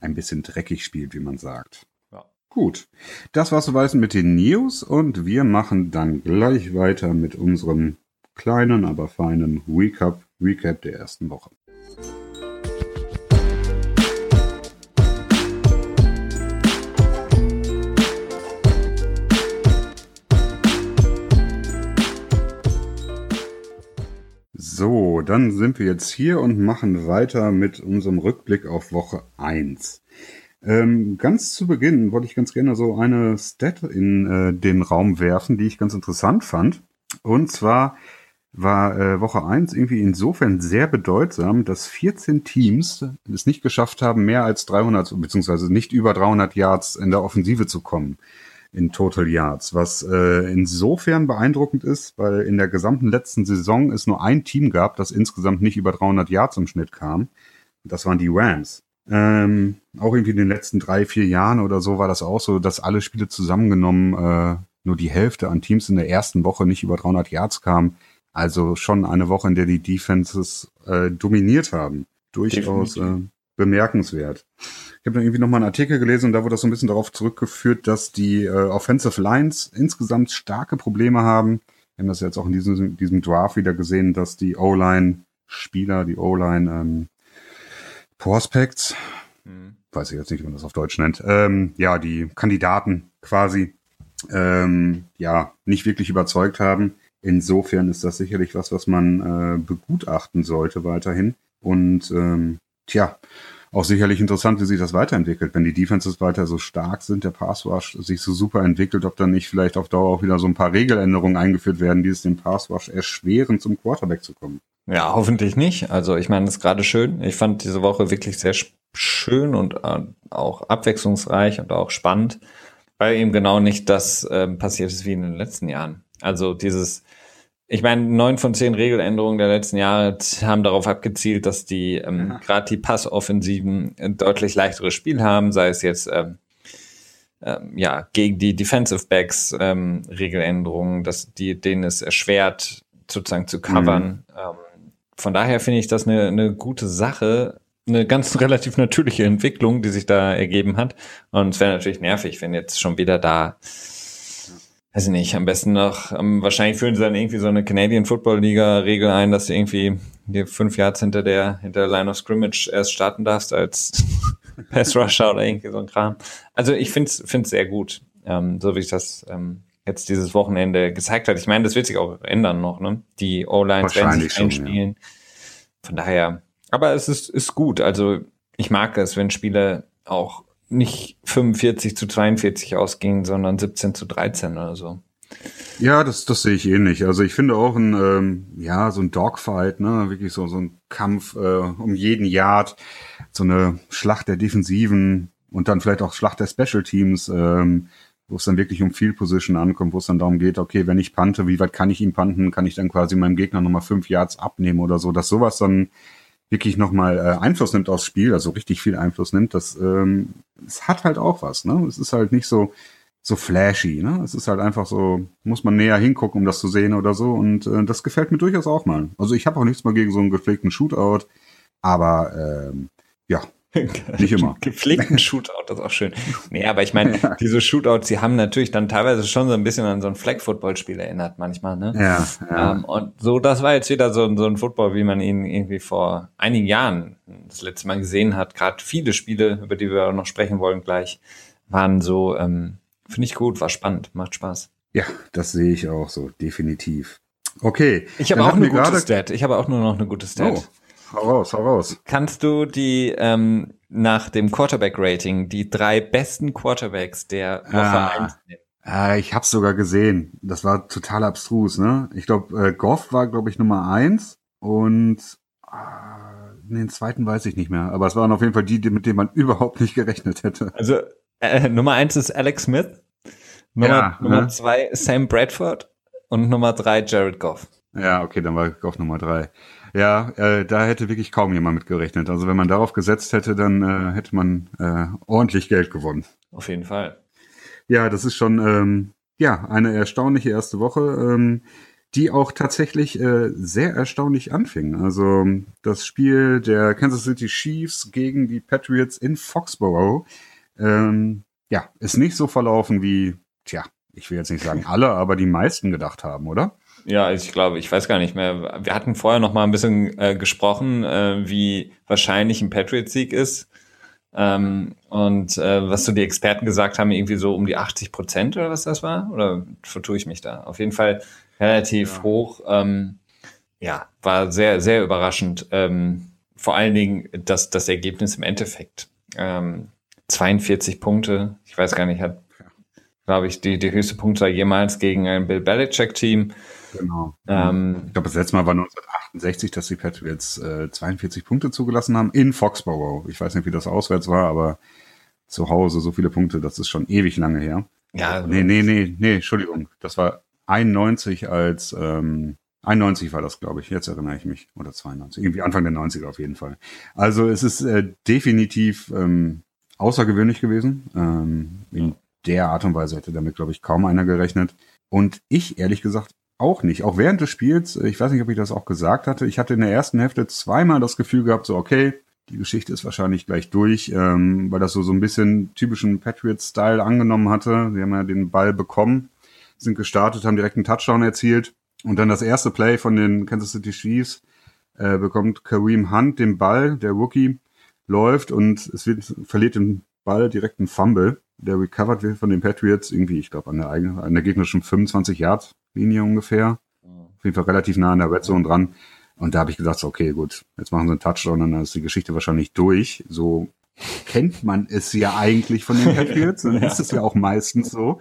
ein bisschen dreckig spielt, wie man sagt. Ja. Gut, das war's soweit mit den News und wir machen dann gleich weiter mit unserem kleinen, aber feinen Recap, Recap der ersten Woche. So, dann sind wir jetzt hier und machen weiter mit unserem Rückblick auf Woche 1. Ähm, ganz zu Beginn wollte ich ganz gerne so eine Stat in äh, den Raum werfen, die ich ganz interessant fand. Und zwar war äh, Woche 1 irgendwie insofern sehr bedeutsam, dass 14 Teams es nicht geschafft haben, mehr als 300, beziehungsweise nicht über 300 Yards in der Offensive zu kommen in Total Yards, was äh, insofern beeindruckend ist, weil in der gesamten letzten Saison es nur ein Team gab, das insgesamt nicht über 300 Yards im Schnitt kam. Das waren die Rams. Ähm, auch irgendwie in den letzten drei, vier Jahren oder so war das auch so, dass alle Spiele zusammengenommen äh, nur die Hälfte an Teams in der ersten Woche nicht über 300 Yards kam. Also schon eine Woche, in der die Defenses äh, dominiert haben. Durchaus äh, bemerkenswert. Ich habe irgendwie nochmal einen Artikel gelesen und da wurde das so ein bisschen darauf zurückgeführt, dass die äh, Offensive Lines insgesamt starke Probleme haben. Wir haben das jetzt auch in diesem, diesem Draft wieder gesehen, dass die O-Line-Spieler, die O-Line ähm, Prospects, mhm. weiß ich jetzt nicht, wie man das auf Deutsch nennt, ähm, ja, die Kandidaten quasi, ähm, ja, nicht wirklich überzeugt haben. Insofern ist das sicherlich was, was man äh, begutachten sollte weiterhin. Und ähm, tja, auch sicherlich interessant, wie sich das weiterentwickelt. Wenn die Defenses weiter so stark sind, der Pass Rush sich so super entwickelt, ob dann nicht vielleicht auf Dauer auch wieder so ein paar Regeländerungen eingeführt werden, die es dem Pass Rush erschweren, zum Quarterback zu kommen. Ja, hoffentlich nicht. Also ich meine, das ist gerade schön. Ich fand diese Woche wirklich sehr schön und äh, auch abwechslungsreich und auch spannend, weil eben genau nicht das äh, passiert ist wie in den letzten Jahren. Also dieses ich meine, neun von zehn Regeländerungen der letzten Jahre haben darauf abgezielt, dass die ähm, gerade die Passoffensiven ein deutlich leichteres Spiel haben, sei es jetzt ähm, ähm, ja gegen die Defensive Backs ähm, Regeländerungen, dass die denen es erschwert sozusagen zu covern. Mhm. Ähm, von daher finde ich das eine, eine gute Sache, eine ganz (laughs) relativ natürliche Entwicklung, die sich da ergeben hat. Und es wäre natürlich nervig, wenn jetzt schon wieder da weiß ich nicht, am besten noch, um, wahrscheinlich führen sie dann irgendwie so eine Canadian Football Liga Regel ein, dass du irgendwie die fünf Yards hinter der, hinter der Line of Scrimmage erst starten darfst als (laughs) Pass Rusher oder irgendwie so ein Kram. Also ich finde es find's sehr gut, ähm, so wie ich das ähm, jetzt dieses Wochenende gezeigt hat. Ich meine, das wird sich auch ändern noch, ne? Die O-Lines werden sich einspielen. Ja. Von daher, aber es ist, ist gut. Also ich mag es, wenn Spiele auch nicht 45 zu 42 ausging, sondern 17 zu 13 oder so. Ja, das, das sehe ich ähnlich. Also ich finde auch ein, ähm, ja, so ein Dogfight, ne, wirklich so, so ein Kampf äh, um jeden Yard, so eine Schlacht der Defensiven und dann vielleicht auch Schlacht der Special Teams, ähm, wo es dann wirklich um Field Position ankommt, wo es dann darum geht, okay, wenn ich pante, wie weit kann ich ihn panten? Kann ich dann quasi meinem Gegner nochmal fünf Yards abnehmen oder so, dass sowas dann wirklich nochmal äh, Einfluss nimmt aufs Spiel, also richtig viel Einfluss nimmt, das ähm, es hat halt auch was, ne? Es ist halt nicht so so flashy, ne? Es ist halt einfach so, muss man näher hingucken, um das zu sehen oder so. Und äh, das gefällt mir durchaus auch mal. Also ich habe auch nichts mal gegen so einen gepflegten Shootout, aber ähm, ja, nicht immer. Gepflegten Shootout, das ist auch schön. Nee, aber ich meine, ja. diese Shootouts, die haben natürlich dann teilweise schon so ein bisschen an so ein Flag-Football-Spiel erinnert manchmal, ne? Ja, ja. Ähm, und so, das war jetzt wieder so, so ein Football, wie man ihn irgendwie vor einigen Jahren das letzte Mal gesehen hat. Gerade viele Spiele, über die wir auch noch sprechen wollen gleich, waren so, ähm, finde ich gut, war spannend, macht Spaß. Ja, das sehe ich auch so, definitiv. Okay. Ich habe auch eine gute Stat. Ich habe auch nur noch eine gute Stat. Oh. Hau raus, hau raus. Kannst du die ähm, nach dem Quarterback-Rating die drei besten Quarterbacks der Woche ah. 1 nennen? Ah, ich hab's sogar gesehen. Das war total abstrus, ne? Ich glaube, äh, Goff war, glaube ich, Nummer eins und ah, den zweiten weiß ich nicht mehr. Aber es waren auf jeden Fall die, mit denen man (laughs) überhaupt nicht gerechnet hätte. Also äh, Nummer eins ist Alex Smith, Nummer, ja, Nummer ne? zwei Sam Bradford und Nummer drei Jared Goff. Ja, okay, dann war Goff Nummer drei. Ja, äh, da hätte wirklich kaum jemand mit gerechnet. Also wenn man darauf gesetzt hätte, dann äh, hätte man äh, ordentlich Geld gewonnen. Auf jeden Fall. Ja, das ist schon ähm, ja eine erstaunliche erste Woche, ähm, die auch tatsächlich äh, sehr erstaunlich anfing. Also das Spiel der Kansas City Chiefs gegen die Patriots in Foxborough, ähm, ja, ist nicht so verlaufen wie, tja, ich will jetzt nicht sagen alle, aber die meisten gedacht haben, oder? Ja, ich glaube, ich weiß gar nicht mehr. Wir hatten vorher noch mal ein bisschen äh, gesprochen, äh, wie wahrscheinlich ein Patriots-Sieg ist. Ähm, und äh, was so die Experten gesagt haben, irgendwie so um die 80 Prozent oder was das war? Oder vertue ich mich da? Auf jeden Fall relativ ja. hoch. Ähm, ja, war sehr, sehr überraschend. Ähm, vor allen Dingen das, das Ergebnis im Endeffekt. Ähm, 42 Punkte. Ich weiß gar nicht, hat, glaube ich, die, die höchste Punktzahl jemals gegen ein Bill Belichick-Team. Genau. Ähm, ich glaube, das letzte Mal war 1968, dass die Patriots äh, 42 Punkte zugelassen haben in Foxborough. Ich weiß nicht, wie das auswärts war, aber zu Hause so viele Punkte, das ist schon ewig lange her. Ja. Also nee, nee, nee, nee, Entschuldigung. Das war 91 als, ähm, 91 war das, glaube ich. Jetzt erinnere ich mich. Oder 92. Irgendwie Anfang der 90er auf jeden Fall. Also es ist äh, definitiv ähm, außergewöhnlich gewesen. Ähm, in der Art und Weise hätte damit, glaube ich, kaum einer gerechnet. Und ich, ehrlich gesagt, auch nicht. Auch während des Spiels, ich weiß nicht, ob ich das auch gesagt hatte, ich hatte in der ersten Hälfte zweimal das Gefühl gehabt, so okay, die Geschichte ist wahrscheinlich gleich durch, ähm, weil das so, so ein bisschen typischen Patriots-Style angenommen hatte. Sie haben ja den Ball bekommen, sind gestartet, haben direkt einen Touchdown erzielt. Und dann das erste Play von den Kansas City Chiefs äh, bekommt Kareem Hunt den Ball, der Rookie läuft und es wird, verliert den Ball direkt einen Fumble, der recovered wird von den Patriots, irgendwie, ich glaube, an der eigenen, an der gegnerischen 25 Yard Linie ungefähr. Auf jeden Fall relativ nah an der Red Zone dran. Und da habe ich gedacht, okay, gut, jetzt machen sie einen Touchdown, dann ist die Geschichte wahrscheinlich durch. So kennt man es ja eigentlich von den (laughs) Patriots, dann ist es ja auch meistens so.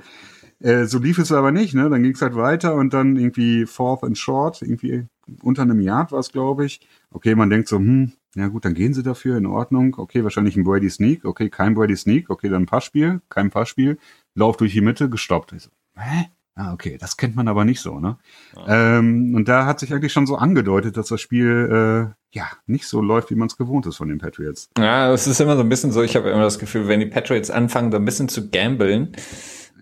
Äh, so lief es aber nicht, ne? Dann ging es halt weiter und dann irgendwie Fourth and Short, irgendwie unter einem Yard war es, glaube ich. Okay, man denkt so, hm, ja gut, dann gehen sie dafür, in Ordnung. Okay, wahrscheinlich ein Brady Sneak. Okay, kein Brady Sneak. Okay, dann ein Passspiel, kein Passspiel. Lauf durch die Mitte, gestoppt. Ich so, hä? Ah, okay, das kennt man aber nicht so, ne? Ja. Ähm, und da hat sich eigentlich schon so angedeutet, dass das Spiel äh, ja nicht so läuft, wie man es gewohnt ist von den Patriots. Ja, es ist immer so ein bisschen so, ich habe immer das Gefühl, wenn die Patriots anfangen, so ein bisschen zu gambeln,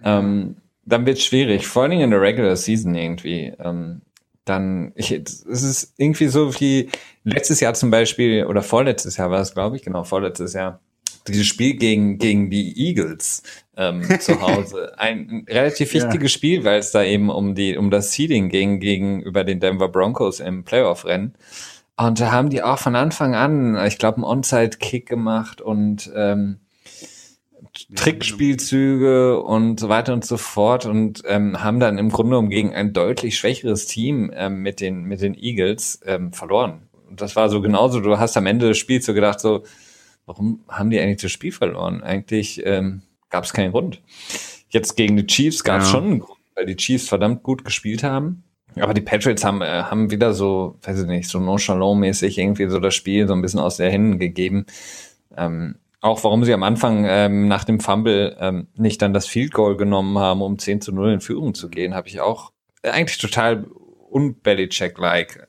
ähm, dann wird es schwierig, vor allem in der Regular Season irgendwie. Ähm, dann, ich, es ist irgendwie so wie letztes Jahr zum Beispiel, oder vorletztes Jahr war es, glaube ich, genau, vorletztes Jahr, dieses Spiel gegen, gegen die Eagles ähm, zu (laughs) Hause. Ein relativ wichtiges ja. Spiel, weil es da eben um die, um das Seeding ging gegenüber den Denver Broncos im Playoff-Rennen. Und da haben die auch von Anfang an, ich glaube, einen Onside-Kick gemacht und ähm, Trickspielzüge und so weiter und so fort und ähm, haben dann im Grunde genommen gegen ein deutlich schwächeres Team ähm, mit den mit den Eagles ähm, verloren. Und das war so genauso. Du hast am Ende des Spiels so gedacht so, warum haben die eigentlich das Spiel verloren? Eigentlich ähm, gab es keinen Grund. Jetzt gegen die Chiefs gab es ja. schon einen Grund, weil die Chiefs verdammt gut gespielt haben. Aber die Patriots haben, äh, haben wieder so, weiß ich nicht, so nonchalant-mäßig irgendwie so das Spiel so ein bisschen aus der Händen gegeben. Ähm, auch warum sie am Anfang ähm, nach dem Fumble ähm, nicht dann das Field Goal genommen haben, um 10 zu 0 in Führung zu gehen, habe ich auch äh, eigentlich total un-Belichick-like.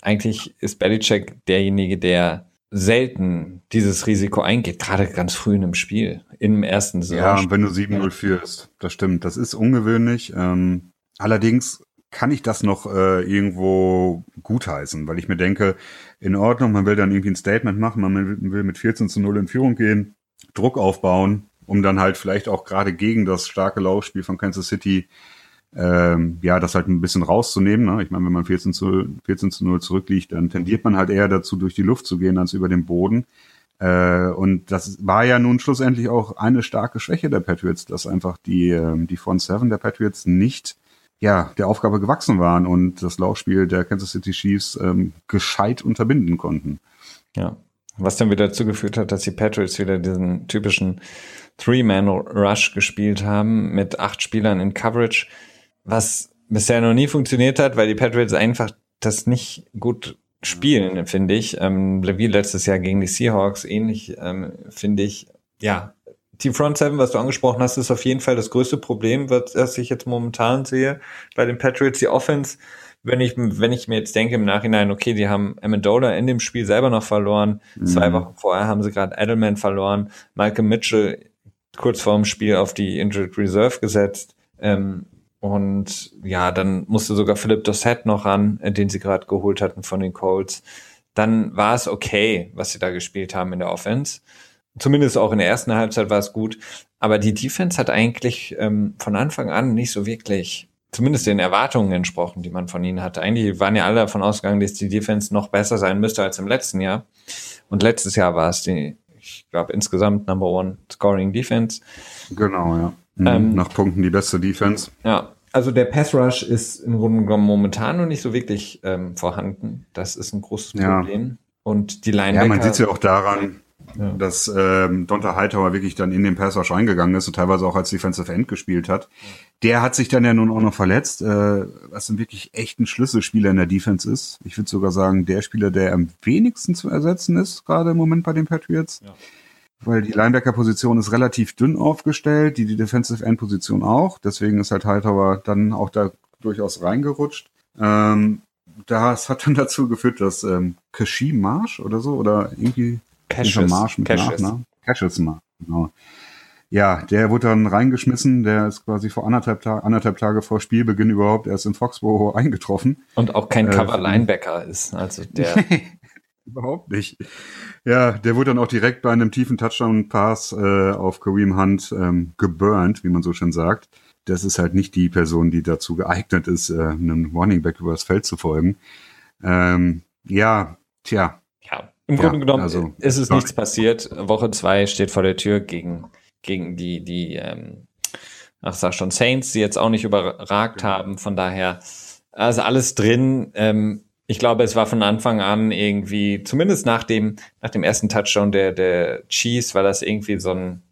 Eigentlich ist Belichick derjenige, der selten dieses Risiko eingeht, gerade ganz früh in einem Spiel, im ersten Saison. Ja, wenn du 7-0 führst, das stimmt. Das ist ungewöhnlich. Ähm, allerdings kann ich das noch äh, irgendwo gutheißen, weil ich mir denke, in Ordnung, man will dann irgendwie ein Statement machen, man will mit 14 zu 0 in Führung gehen, Druck aufbauen, um dann halt vielleicht auch gerade gegen das starke Laufspiel von Kansas City ähm, ja, das halt ein bisschen rauszunehmen. Ne? Ich meine, wenn man 14 zu, 14 zu 0 zurückliegt, dann tendiert man halt eher dazu, durch die Luft zu gehen, als über den Boden. Äh, und das war ja nun schlussendlich auch eine starke Schwäche der Patriots, dass einfach die, äh, die Front Seven der Patriots nicht ja, der Aufgabe gewachsen waren und das Laufspiel der Kansas City Chiefs ähm, gescheit unterbinden konnten. Ja, was dann wieder dazu geführt hat, dass die Patriots wieder diesen typischen Three-Man-Rush gespielt haben mit acht Spielern in Coverage, was bisher noch nie funktioniert hat, weil die Patriots einfach das nicht gut spielen, finde ich. Ähm, wie letztes Jahr gegen die Seahawks, ähnlich, ähm, finde ich. Ja, die Front Seven, was du angesprochen hast, ist auf jeden Fall das größte Problem, was ich jetzt momentan sehe bei den Patriots. Die Offense, wenn ich, wenn ich mir jetzt denke im Nachhinein, okay, die haben Amendola in dem Spiel selber noch verloren. Mhm. Zwei Wochen vorher haben sie gerade Edelman verloren. Michael Mitchell kurz vor dem Spiel auf die Injured Reserve gesetzt. Ähm, und ja, dann musste sogar Philipp Dossett noch ran, äh, den sie gerade geholt hatten von den Colts. Dann war es okay, was sie da gespielt haben in der Offense. Zumindest auch in der ersten Halbzeit war es gut. Aber die Defense hat eigentlich ähm, von Anfang an nicht so wirklich, zumindest den Erwartungen entsprochen, die man von ihnen hatte. Eigentlich waren ja alle davon ausgegangen, dass die Defense noch besser sein müsste als im letzten Jahr. Und letztes Jahr war es die, ich glaube, insgesamt Number One Scoring Defense. Genau, ja. Mhm, ähm, Nach Punkten die beste Defense. Ja, also der Pass Rush ist im Grunde genommen momentan noch nicht so wirklich ähm, vorhanden. Das ist ein großes Problem. Ja. Und die Linebacker. Ja, man sieht es ja auch daran, ja. dass ähm, Donta Hightower wirklich dann in den Pass Rush reingegangen ist und teilweise auch als Defensive End gespielt hat. Der hat sich dann ja nun auch noch verletzt, äh, was ein wirklich echt ein Schlüsselspieler in der Defense ist. Ich würde sogar sagen, der Spieler, der am wenigsten zu ersetzen ist, gerade im Moment bei den Patriots. Ja. Weil die Linebacker-Position ist relativ dünn aufgestellt, die, die Defensive End-Position auch. Deswegen ist halt Hightower dann auch da durchaus reingerutscht. Ähm, das hat dann (laughs) dazu geführt, dass ähm, Kashim Marsh oder so, oder irgendwie Cassius. Marsch mit Cassius. Nachnamen. Cassius Marsch, genau. Ja, der wurde dann reingeschmissen. Der ist quasi vor anderthalb, Ta anderthalb Tage vor Spielbeginn überhaupt erst in Foxborough (laughs) eingetroffen. Und auch kein äh, Cover-Linebacker ist. Also der. (laughs) überhaupt nicht. Ja, der wurde dann auch direkt bei einem tiefen Touchdown-Pass äh, auf Kareem Hunt ähm, geburnt, wie man so schön sagt. Das ist halt nicht die Person, die dazu geeignet ist, äh, einem Running Back übers Feld zu folgen. Ähm, ja, tja, im Grunde genommen also, ist es nichts passiert. Woche zwei steht vor der Tür gegen, gegen die, die, ähm, ach sag schon, Saints, die jetzt auch nicht überragt haben. Von daher, also alles drin. Ähm, ich glaube, es war von Anfang an irgendwie, zumindest nach dem, nach dem ersten Touchdown der, der Chiefs, war das irgendwie so ein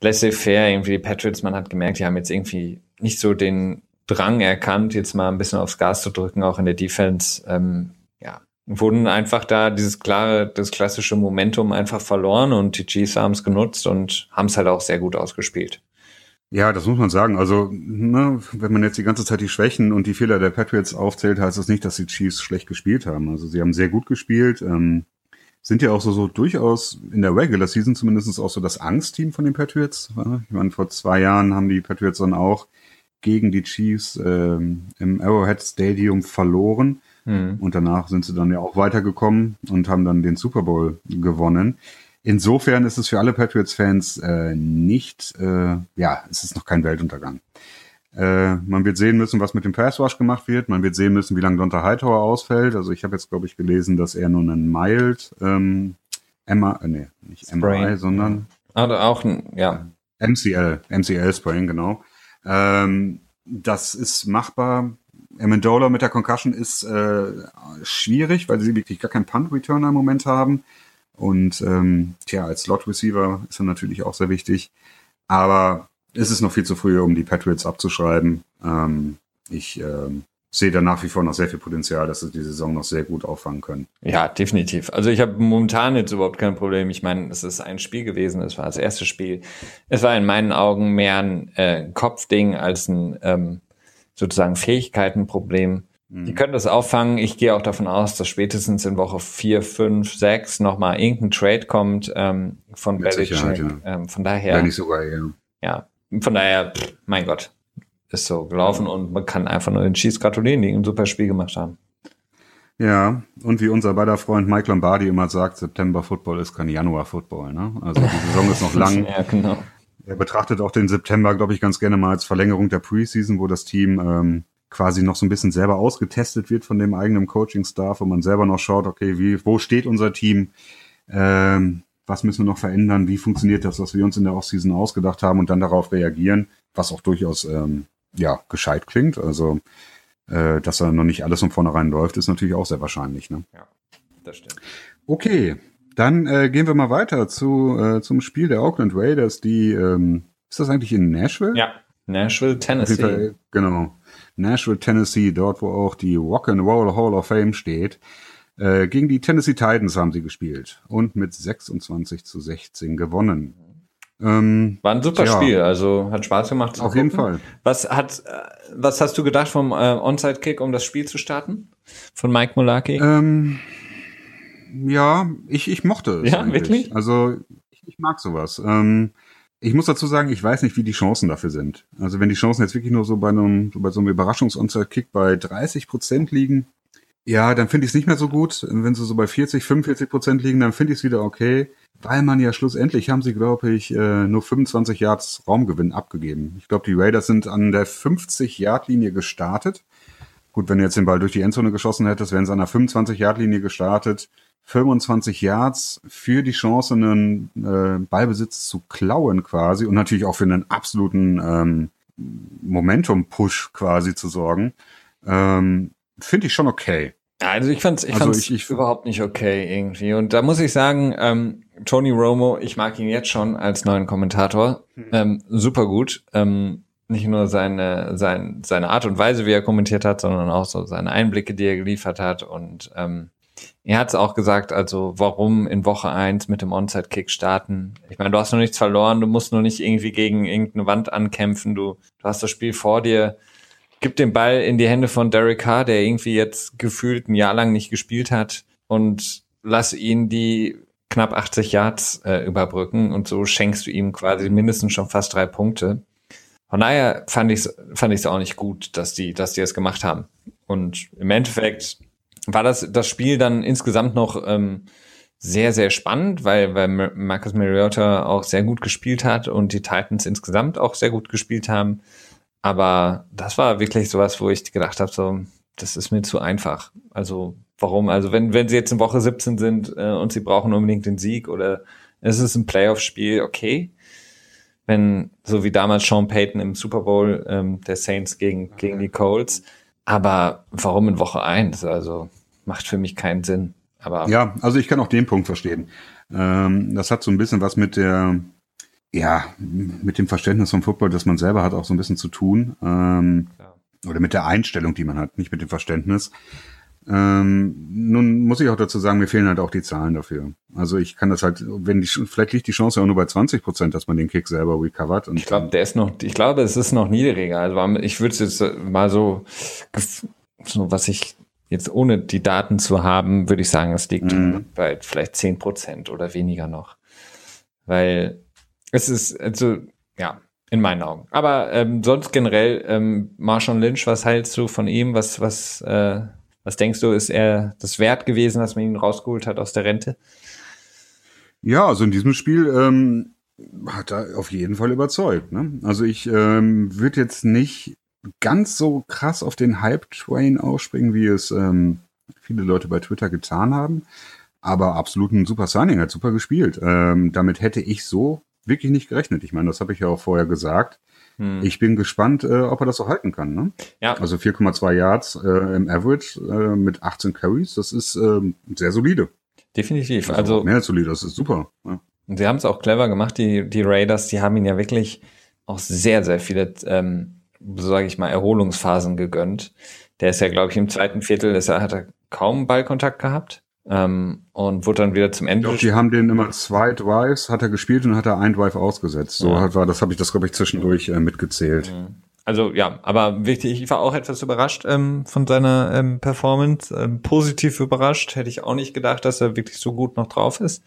laissez-faire, irgendwie die Patriots, man hat gemerkt, die haben jetzt irgendwie nicht so den Drang erkannt, jetzt mal ein bisschen aufs Gas zu drücken, auch in der Defense. Ähm, ja, wurden einfach da dieses klare, das klassische Momentum einfach verloren und die Chiefs haben es genutzt und haben es halt auch sehr gut ausgespielt. Ja, das muss man sagen. Also, ne, wenn man jetzt die ganze Zeit die Schwächen und die Fehler der Patriots aufzählt, heißt das nicht, dass die Chiefs schlecht gespielt haben. Also, sie haben sehr gut gespielt, ähm, sind ja auch so, so durchaus in der Regular Season zumindest auch so das Angstteam von den Patriots. Ich meine, vor zwei Jahren haben die Patriots dann auch gegen die Chiefs ähm, im Arrowhead Stadium verloren. Mhm. Und danach sind sie dann ja auch weitergekommen und haben dann den Super Bowl gewonnen. Insofern ist es für alle Patriots-Fans äh, nicht, äh, ja, es ist noch kein Weltuntergang. Äh, man wird sehen müssen, was mit dem Pass Rush gemacht wird. Man wird sehen müssen, wie lange Donta Hightower ausfällt. Also ich habe jetzt, glaube ich, gelesen, dass er nur einen mild ähm, Emma, äh, nee, nicht Sprain. MRI, sondern ja. auch ein, ja. MCL, MCL Sprain, genau. Ähm, das ist machbar. Amendola mit der Concussion ist äh, schwierig, weil sie wirklich gar keinen Punt-Returner im Moment haben. Und ähm, tja, als Slot-Receiver ist er natürlich auch sehr wichtig. Aber es ist noch viel zu früh, um die Patriots abzuschreiben. Ähm, ich ähm, sehe da nach wie vor noch sehr viel Potenzial, dass sie die Saison noch sehr gut auffangen können. Ja, definitiv. Also ich habe momentan jetzt überhaupt kein Problem. Ich meine, es ist ein Spiel gewesen, es war das erste Spiel. Es war in meinen Augen mehr ein äh, Kopfding als ein ähm, sozusagen Fähigkeitenproblem. Mhm. Die können das auffangen. Ich gehe auch davon aus, dass spätestens in Woche 4, 5, 6 nochmal irgendein Trade kommt ähm, von Belichick. Ja. Ähm, von daher. Wenn nicht sogar, ja. Ja, von daher, pff, mein Gott ist so gelaufen und man kann einfach nur den Chiefs gratulieren, die ein super Spiel gemacht haben. Ja, und wie unser beider Freund Mike Lombardi immer sagt, September Football ist kein Januar Football. Ne? Also die Saison ist noch (laughs) lang. ja, genau. Er betrachtet auch den September, glaube ich, ganz gerne mal als Verlängerung der Preseason, wo das Team ähm, quasi noch so ein bisschen selber ausgetestet wird von dem eigenen Coaching-Staff, wo man selber noch schaut, okay, wie, wo steht unser Team? Ähm, was müssen wir noch verändern? Wie funktioniert das, was wir uns in der Offseason ausgedacht haben und dann darauf reagieren, was auch durchaus ähm, ja, gescheit klingt. Also, äh, dass da noch nicht alles von vornherein läuft, ist natürlich auch sehr wahrscheinlich. Ne? Ja, das stimmt. Okay, dann äh, gehen wir mal weiter zu, äh, zum Spiel der Oakland Raiders, die, ähm, ist das eigentlich in Nashville? Ja, Nashville, Tennessee. Fall, genau. Nashville, Tennessee, dort, wo auch die Rock and Roll Hall of Fame steht. Äh, gegen die Tennessee Titans haben sie gespielt und mit 26 zu 16 gewonnen. Ähm, War ein super ja. Spiel, also hat Spaß gemacht. Auf jeden Fall. Was hat, äh, was hast du gedacht vom äh, Onside-Kick, um das Spiel zu starten? Von Mike Mulaki? Ähm, ja, ich, ich mochte es. Ja, eigentlich. wirklich? Also ich, ich mag sowas. Ähm, ich muss dazu sagen, ich weiß nicht, wie die Chancen dafür sind. Also wenn die Chancen jetzt wirklich nur so bei einem, so bei so einem Überraschungs-Onside-Kick bei 30 Prozent liegen, ja, dann finde ich es nicht mehr so gut. Wenn sie so bei 40, 45 Prozent liegen, dann finde ich es wieder okay, weil man ja schlussendlich haben sie, glaube ich, äh, nur 25 Yards Raumgewinn abgegeben. Ich glaube, die Raiders sind an der 50-Yard-Linie gestartet. Gut, wenn du jetzt den Ball durch die Endzone geschossen hättest, wären sie an der 25-Yard-Linie gestartet. 25 Yards für die Chance, einen äh, Ballbesitz zu klauen quasi und natürlich auch für einen absoluten ähm, Momentum-Push quasi zu sorgen. Ähm, Finde ich schon okay. Also ich fand's, ich also fand's ich, ich, überhaupt nicht okay irgendwie. Und da muss ich sagen, ähm, Tony Romo, ich mag ihn jetzt schon als neuen Kommentator, hm. ähm, super gut. Ähm, nicht nur seine, sein, seine Art und Weise, wie er kommentiert hat, sondern auch so seine Einblicke, die er geliefert hat. Und ähm, er hat es auch gesagt, also warum in Woche eins mit dem Onside-Kick starten. Ich meine, du hast noch nichts verloren, du musst nur nicht irgendwie gegen irgendeine Wand ankämpfen, du, du hast das Spiel vor dir gib den Ball in die Hände von Derek Carr, der irgendwie jetzt gefühlt ein Jahr lang nicht gespielt hat und lass ihn die knapp 80 Yards äh, überbrücken und so schenkst du ihm quasi mindestens schon fast drei Punkte. Von daher fand ich es fand ich's auch nicht gut, dass die, dass die es gemacht haben. Und im Endeffekt war das, das Spiel dann insgesamt noch ähm, sehr, sehr spannend, weil, weil Marcus Mariota auch sehr gut gespielt hat und die Titans insgesamt auch sehr gut gespielt haben. Aber das war wirklich sowas, wo ich gedacht habe, so, das ist mir zu einfach. Also warum? Also wenn, wenn sie jetzt in Woche 17 sind äh, und sie brauchen unbedingt den Sieg oder es ist ein Playoff-Spiel, okay. Wenn, so wie damals Sean Payton im Super Bowl ähm, der Saints gegen, gegen die Colts. Aber warum in Woche 1? Also macht für mich keinen Sinn. Aber ja, also ich kann auch den Punkt verstehen. Ähm, das hat so ein bisschen was mit der, ja, mit dem Verständnis vom Football, das man selber hat, auch so ein bisschen zu tun. Ähm, ja. Oder mit der Einstellung, die man hat, nicht mit dem Verständnis. Ähm, nun muss ich auch dazu sagen, mir fehlen halt auch die Zahlen dafür. Also ich kann das halt, wenn die, vielleicht liegt die Chance auch nur bei 20 Prozent, dass man den Kick selber recovert. Ich glaube, der ist noch, ich glaube, es ist noch niedriger. Also ich würde es jetzt mal so, so, was ich jetzt ohne die Daten zu haben, würde ich sagen, es liegt mhm. bei vielleicht 10 Prozent oder weniger noch. Weil es ist, also, ja, in meinen Augen. Aber ähm, sonst generell, ähm, Marshall Lynch, was hältst du von ihm? Was, was, äh, was denkst du, ist er das wert gewesen, dass man ihn rausgeholt hat aus der Rente? Ja, also in diesem Spiel ähm, hat er auf jeden Fall überzeugt. Ne? Also ich ähm, würde jetzt nicht ganz so krass auf den Hype-Train ausspringen, wie es ähm, viele Leute bei Twitter getan haben. Aber absolut ein super Signing, hat super gespielt. Ähm, damit hätte ich so wirklich nicht gerechnet. Ich meine, das habe ich ja auch vorher gesagt. Hm. Ich bin gespannt, äh, ob er das so halten kann. Ne? Ja. Also 4,2 Yards äh, im Average äh, mit 18 Carries, das ist äh, sehr solide. Definitiv. Also, also mehr als solide, das ist super. Ja. Und sie haben es auch clever gemacht, die, die Raiders, die haben ihn ja wirklich auch sehr, sehr viele, ähm, sage ich mal, Erholungsphasen gegönnt. Der ist ja, glaube ich, im zweiten Viertel, ist er, hat er kaum Ballkontakt gehabt. Ähm, und wurde dann wieder zum Ende. Ich glaube, die haben den immer zwei Drives, hat er gespielt und hat er ein Drive ausgesetzt. So ja. war das, habe ich das, glaube ich, zwischendurch äh, mitgezählt. Also ja, aber wichtig, ich war auch etwas überrascht ähm, von seiner ähm, Performance. Ähm, positiv überrascht. Hätte ich auch nicht gedacht, dass er wirklich so gut noch drauf ist.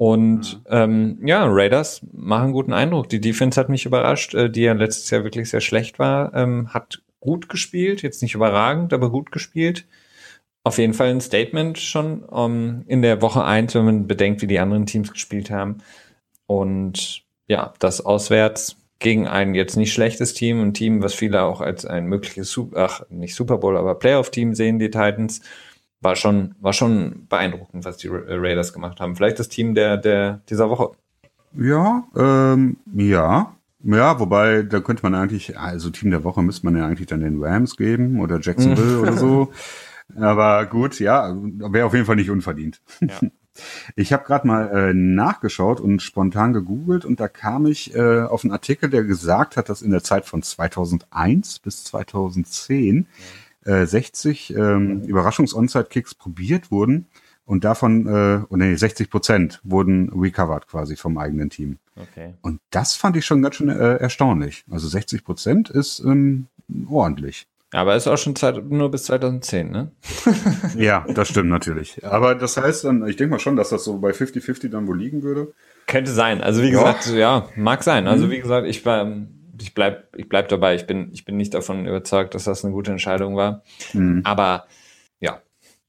Und ja, ähm, ja Raiders machen guten Eindruck. Die Defense hat mich überrascht, äh, die ja letztes Jahr wirklich sehr schlecht war. Ähm, hat gut gespielt, jetzt nicht überragend, aber gut gespielt auf jeden Fall ein Statement schon um, ähm, in der Woche eins, wenn man bedenkt, wie die anderen Teams gespielt haben. Und ja, das auswärts gegen ein jetzt nicht schlechtes Team, ein Team, was viele auch als ein mögliches, ach, nicht Super Bowl, aber Playoff-Team sehen, die Titans, war schon, war schon beeindruckend, was die Raiders gemacht haben. Vielleicht das Team der, der, dieser Woche. Ja, ähm, ja. Ja, wobei, da könnte man eigentlich, also Team der Woche müsste man ja eigentlich dann den Rams geben oder Jacksonville oder so. (laughs) Aber gut, ja, wäre auf jeden Fall nicht unverdient. Ja. (laughs) Ich habe gerade mal äh, nachgeschaut und spontan gegoogelt und da kam ich äh, auf einen Artikel, der gesagt hat, dass in der Zeit von 2001 bis 2010 äh, 60 ähm, Überraschungs-On-Site-Kicks probiert wurden und davon, äh, oh nee, 60 Prozent wurden recovered quasi vom eigenen Team. Okay. Und das fand ich schon ganz schön äh, erstaunlich. Also 60 Prozent ist ähm, ordentlich. Aber ist auch schon Zeit, nur bis 2010, ne? (laughs) ja, das stimmt natürlich. Aber das heißt dann, ich denke mal schon, dass das so bei 50-50 dann wohl liegen würde. Könnte sein. Also wie gesagt, ja, ja mag sein. Also mhm. wie gesagt, ich war, ich bleib, ich bleib dabei. Ich bin, ich bin nicht davon überzeugt, dass das eine gute Entscheidung war. Mhm. Aber ja,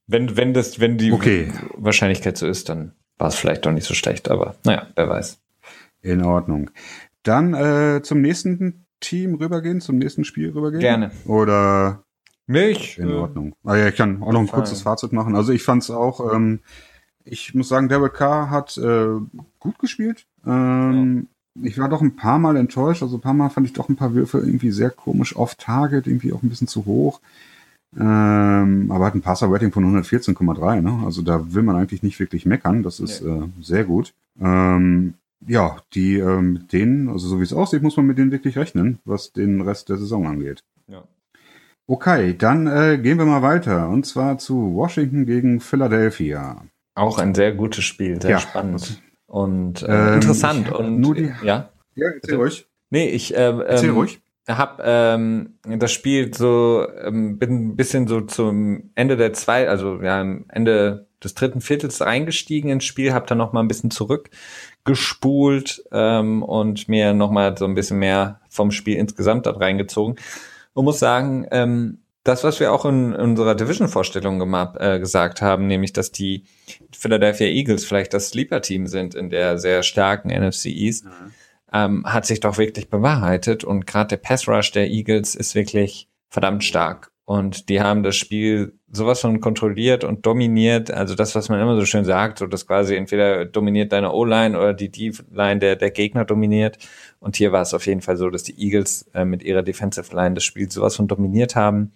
wenn, wenn das, wenn die okay. Wahrscheinlichkeit so ist, dann war es vielleicht doch nicht so schlecht. Aber naja, wer weiß. In Ordnung. Dann äh, zum nächsten Team rübergehen, zum nächsten Spiel rübergehen? Gerne. Oder? Nicht. In Ordnung. Ah ja, ich kann auch noch ein kurzes Fazit machen. Also ich fand es auch, ähm, ich muss sagen, Derek Carr hat äh, gut gespielt. Ähm. Ich war doch ein paar Mal enttäuscht. Also ein paar Mal fand ich doch ein paar Würfe irgendwie sehr komisch off-target, irgendwie auch ein bisschen zu hoch. Ähm, aber hat ein Passer-Rating von 114,3. Ne? Also da will man eigentlich nicht wirklich meckern. Das ist nee. äh, sehr gut. Ähm, ja, die mit denen, also so wie es aussieht, muss man mit denen wirklich rechnen, was den Rest der Saison angeht. Ja. Okay, dann äh, gehen wir mal weiter. Und zwar zu Washington gegen Philadelphia. Auch ein sehr gutes Spiel, sehr ja. spannend und äh, ähm, interessant. Und nur die, ja, ja, erzähl ruhig. Nee, ich äh, erzähl ähm, ruhig. Hab ähm, das Spiel so ähm, bin ein bisschen so zum Ende der zwei, also ja, am Ende des dritten Viertels reingestiegen ins Spiel, hab dann noch mal ein bisschen zurück gespult ähm, und mir nochmal so ein bisschen mehr vom Spiel insgesamt da reingezogen. Und muss sagen, ähm, das, was wir auch in, unserer Division-Vorstellung äh, gesagt haben, nämlich, dass die Philadelphia Eagles vielleicht das Sleeper-Team sind in der sehr starken NFC East, mhm. ähm, hat sich doch wirklich bewahrheitet. Und gerade der Pass-Rush der Eagles ist wirklich verdammt stark. Und die haben das Spiel sowas von kontrolliert und dominiert. Also das, was man immer so schön sagt, so dass quasi entweder dominiert deine O-Line oder die D-Line der, der Gegner dominiert. Und hier war es auf jeden Fall so, dass die Eagles äh, mit ihrer Defensive Line das Spiel sowas von dominiert haben.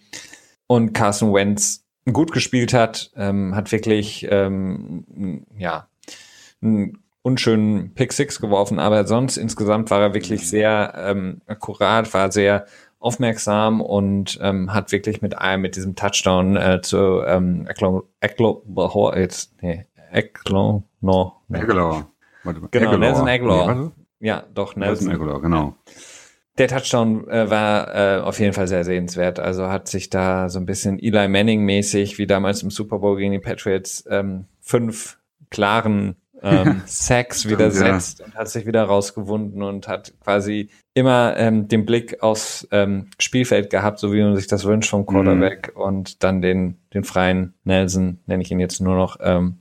Und Carson Wentz gut gespielt hat, ähm, hat wirklich ähm, ja einen unschönen Pick Six geworfen, aber sonst insgesamt war er wirklich sehr ähm, akkurat, war sehr aufmerksam und ähm, hat wirklich mit einem mit diesem Touchdown äh, zu ähm, Eklo, Eklo, jetzt, nee, Eklo, no, nee. Eglor. Genau, Eglor. Nelson Eglor. Nee, ja, doch, Nelson, Nelson Eglor, genau. Der Touchdown äh, war äh, auf jeden Fall sehr sehenswert. Also hat sich da so ein bisschen Eli Manning-mäßig, wie damals im Super Bowl gegen die Patriots, ähm, fünf klaren ähm, (laughs) Sacks widersetzt ja. und hat sich wieder rausgewunden und hat quasi immer ähm, den Blick aufs ähm, Spielfeld gehabt, so wie man sich das wünscht vom Quarterback mhm. und dann den, den freien Nelson, nenne ich ihn jetzt nur noch, ähm,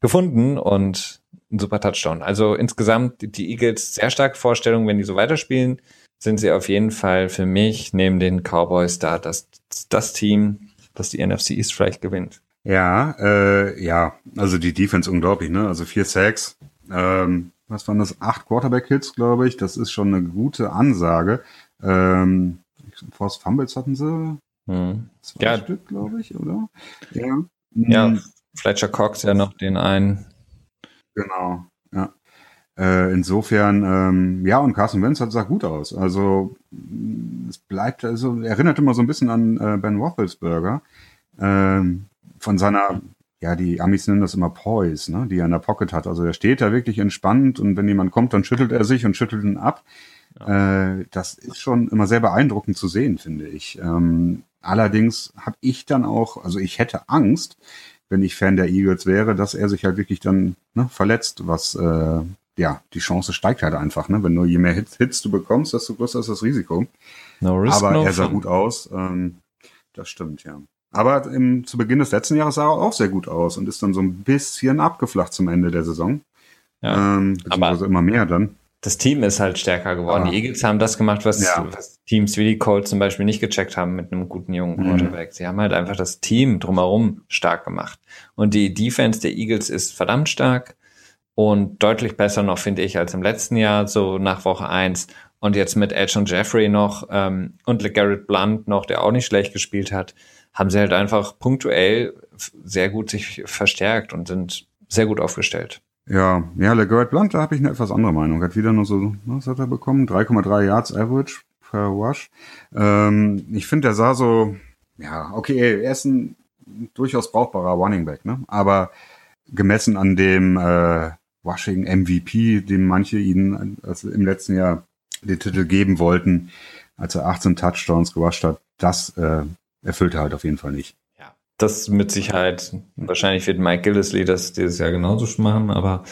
gefunden und ein super Touchdown. Also insgesamt die Eagles sehr starke Vorstellung, wenn die so weiterspielen, sind sie auf jeden Fall für mich neben den Cowboys da das, das Team, das die NFC East vielleicht gewinnt. Ja, äh, ja, also die Defense unglaublich, ne? Also vier Sacks, ähm, was waren das? Acht Quarterback-Hits, glaube ich. Das ist schon eine gute Ansage. Ähm, Force Fumbles hatten sie. Hm. Zwei ja. Stück, glaube ich, oder? Ja. Ja, hm. Fletcher Cox ja noch den einen. Genau, ja. Äh, insofern, ähm, ja, und Carson Wentz hat sah gut aus. Also es bleibt, also erinnert immer so ein bisschen an äh, Ben Roethlisberger. Ähm, von seiner, ja, die Amis nennen das immer Poise, ne, die er in der Pocket hat. Also er steht da wirklich entspannt und wenn jemand kommt, dann schüttelt er sich und schüttelt ihn ab. Ja. Äh, das ist schon immer sehr beeindruckend zu sehen, finde ich. Ähm, allerdings habe ich dann auch, also ich hätte Angst, wenn ich Fan der Eagles wäre, dass er sich halt wirklich dann ne, verletzt, was äh, ja, die Chance steigt halt einfach, ne? Wenn nur je mehr Hits, Hits du bekommst, desto größer ist das Risiko. No risk, Aber no er sah fun. gut aus. Ähm, das stimmt, ja. Aber im, zu Beginn des letzten Jahres sah er auch sehr gut aus und ist dann so ein bisschen abgeflacht zum Ende der Saison. Ja, ähm, beziehungsweise immer mehr dann. Das Team ist halt stärker geworden. Ja. Die Eagles haben das gemacht, was, ja. was, Teams wie die Colts zum Beispiel nicht gecheckt haben mit einem guten jungen mhm. Quarterback. Mhm. Sie haben halt einfach das Team drumherum stark gemacht. Und die Defense der Eagles ist verdammt stark und deutlich besser noch, finde ich, als im letzten Jahr, so nach Woche eins Und jetzt mit Edge und Jeffrey noch ähm, und LeGarrette Blunt noch, der auch nicht schlecht gespielt hat haben sie halt einfach punktuell sehr gut sich verstärkt und sind sehr gut aufgestellt. Ja, ja, LeGarrette Blunt, da habe ich eine etwas andere Meinung. Hat wieder nur so, was hat er bekommen? 3,3 Yards Average per Rush. Ähm, ich finde, der sah so, ja, okay, er ist ein durchaus brauchbarer Running Back, ne? Aber gemessen an dem äh, Rushing MVP, dem manche ihnen also im letzten Jahr den Titel geben wollten, als er 18 Touchdowns gewascht hat, das äh, erfüllt er halt auf jeden Fall nicht. Das mit Sicherheit. Wahrscheinlich wird Mike Gillisley das dieses Jahr genauso machen, aber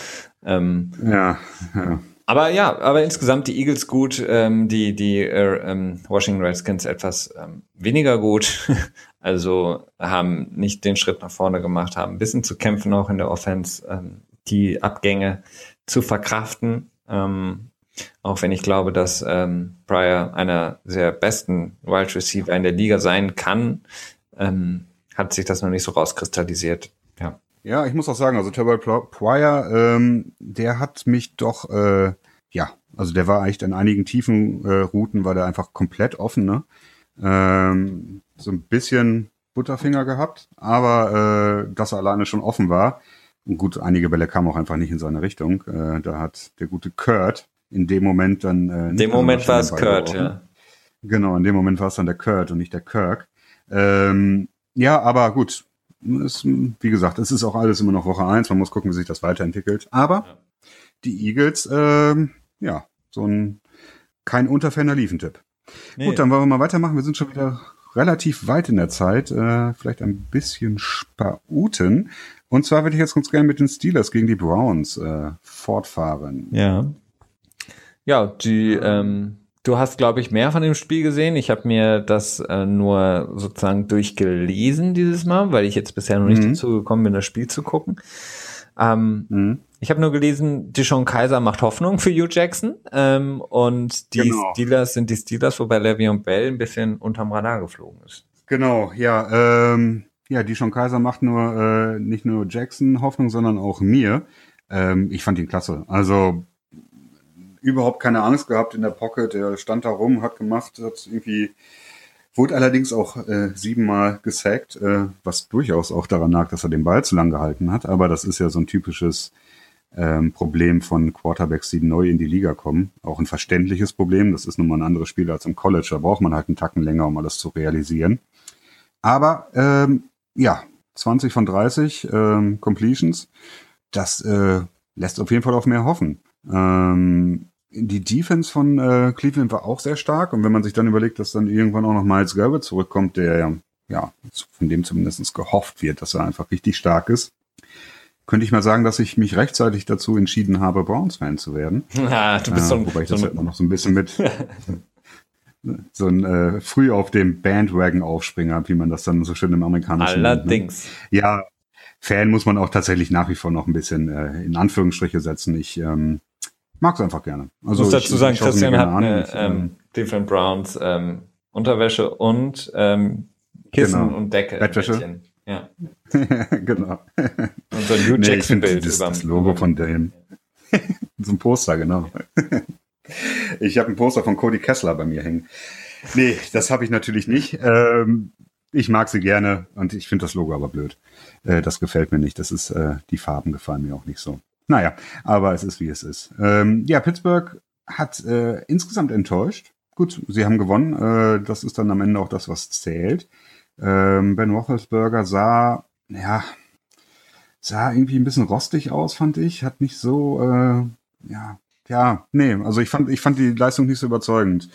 ähm, ja, ja. Aber ja, aber insgesamt die Eagles gut, ähm, die die äh, ähm, Washington Redskins etwas ähm, weniger gut. (laughs) also haben nicht den Schritt nach vorne gemacht, haben ein bisschen zu kämpfen auch in der Offense, ähm, die Abgänge zu verkraften. Ähm, auch wenn ich glaube, dass ähm, Pryor einer der besten Wide Receiver in der Liga sein kann, ähm, hat sich das noch nicht so rauskristallisiert. Ja. Ja, ich muss auch sagen, also Terrell Pryor, ähm, der hat mich doch, äh, ja, also der war echt in einigen tiefen äh, Routen, war der einfach komplett offen, ne? Ähm, so ein bisschen Butterfinger gehabt, aber äh, dass er alleine schon offen war. Und gut, einige Bälle kamen auch einfach nicht in seine Richtung. Äh, da hat der gute Kurt in dem Moment dann. Äh, in dem Moment war es Kurt, ja. Genau, in dem Moment war es dann der Kurt und nicht der Kirk. Ähm, ja, aber gut. Es, wie gesagt, es ist auch alles immer noch Woche eins. Man muss gucken, wie sich das weiterentwickelt. Aber ja. die Eagles, ähm, ja, so ein kein unterferner Liefentipp. Nee. Gut, dann wollen wir mal weitermachen. Wir sind schon wieder relativ weit in der Zeit. Äh, vielleicht ein bisschen Spauten. Und zwar würde ich jetzt ganz gerne mit den Steelers gegen die Browns äh, fortfahren. Ja. Ja, die, ähm, du hast, glaube ich, mehr von dem Spiel gesehen. Ich habe mir das äh, nur sozusagen durchgelesen dieses Mal, weil ich jetzt bisher noch nicht mhm. dazu gekommen bin, das Spiel zu gucken. Ähm, mhm. Ich habe nur gelesen, Deshaun Kaiser macht Hoffnung für Hugh Jackson ähm, und die genau. Steelers sind die Steelers, wobei Le'Veon Bell ein bisschen unterm Radar geflogen ist. Genau, ja. Ähm, ja, Deshaun Kaiser macht nur äh, nicht nur Jackson Hoffnung, sondern auch mir. Ähm, ich fand ihn klasse. Also überhaupt keine Angst gehabt in der Pocket. Der stand da rum, hat gemacht, hat irgendwie Wurde allerdings auch äh, siebenmal gesackt, äh, was durchaus auch daran lag, dass er den Ball zu lang gehalten hat. Aber das ist ja so ein typisches ähm, Problem von Quarterbacks, die neu in die Liga kommen. Auch ein verständliches Problem. Das ist nun mal ein anderes Spiel als im College. Da braucht man halt einen Tacken länger, um alles zu realisieren. Aber ähm, ja, 20 von 30 ähm, Completions, das äh, lässt auf jeden Fall auf mehr hoffen. Ähm, die Defense von äh, Cleveland war auch sehr stark und wenn man sich dann überlegt, dass dann irgendwann auch noch Miles Garrett zurückkommt, der ja von dem zumindest gehofft wird, dass er einfach richtig stark ist, könnte ich mal sagen, dass ich mich rechtzeitig dazu entschieden habe, Browns-Fan zu werden. (laughs) Ja, du bist äh, so ein, Wobei ich so das ja immer noch so ein bisschen mit (laughs) so ein äh, früh auf dem Bandwagon aufspringer, wie man das dann so schön im amerikanischen Allerdings. Nennt, ne? Ja, Fan muss man auch tatsächlich nach wie vor noch ein bisschen äh, in Anführungsstriche setzen. Ich ähm, mag es einfach gerne. Also ich muss dazu sagen, ich Christian hat eine ähm, Different Browns ähm, Unterwäsche und ähm, Kissen genau. und Decke. Bettwäsche. Ja. (laughs) genau. Und so ein Hugh nee, Jackson-Bild. Das, das Logo von dem. (laughs) so ein Poster, genau. (laughs) ich habe ein Poster von Cody Kessler bei mir hängen. Nee, das habe ich natürlich nicht. Ähm, ich mag sie gerne und ich finde das Logo aber blöd. Äh, das gefällt mir nicht. Das ist, äh, die Farben gefallen mir auch nicht so. Naja, aber es ist wie es ist. Ähm, ja, Pittsburgh hat äh, insgesamt enttäuscht. Gut, sie haben gewonnen. Äh, das ist dann am Ende auch das, was zählt. Ähm, ben Roethlisberger sah, ja, sah irgendwie ein bisschen rostig aus, fand ich. Hat nicht so, äh, ja, ja, nee, also ich fand, ich fand die Leistung nicht so überzeugend.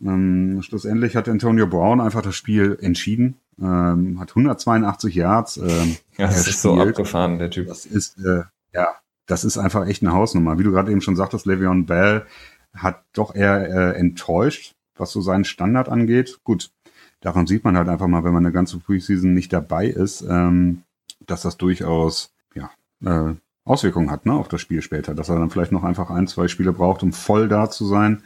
Ähm, schlussendlich hat Antonio Brown einfach das Spiel entschieden. Ähm, hat 182 Yards. Ähm, ja, das ist so abgefahren, der Typ. Das ist, äh, ja, das ist einfach echt eine Hausnummer. Wie du gerade eben schon sagtest, Le'Veon Bell hat doch eher äh, enttäuscht, was so seinen Standard angeht. Gut, daran sieht man halt einfach mal, wenn man eine ganze Preseason nicht dabei ist, ähm, dass das durchaus ja, äh, Auswirkungen hat ne, auf das Spiel später, dass er dann vielleicht noch einfach ein, zwei Spiele braucht, um voll da zu sein.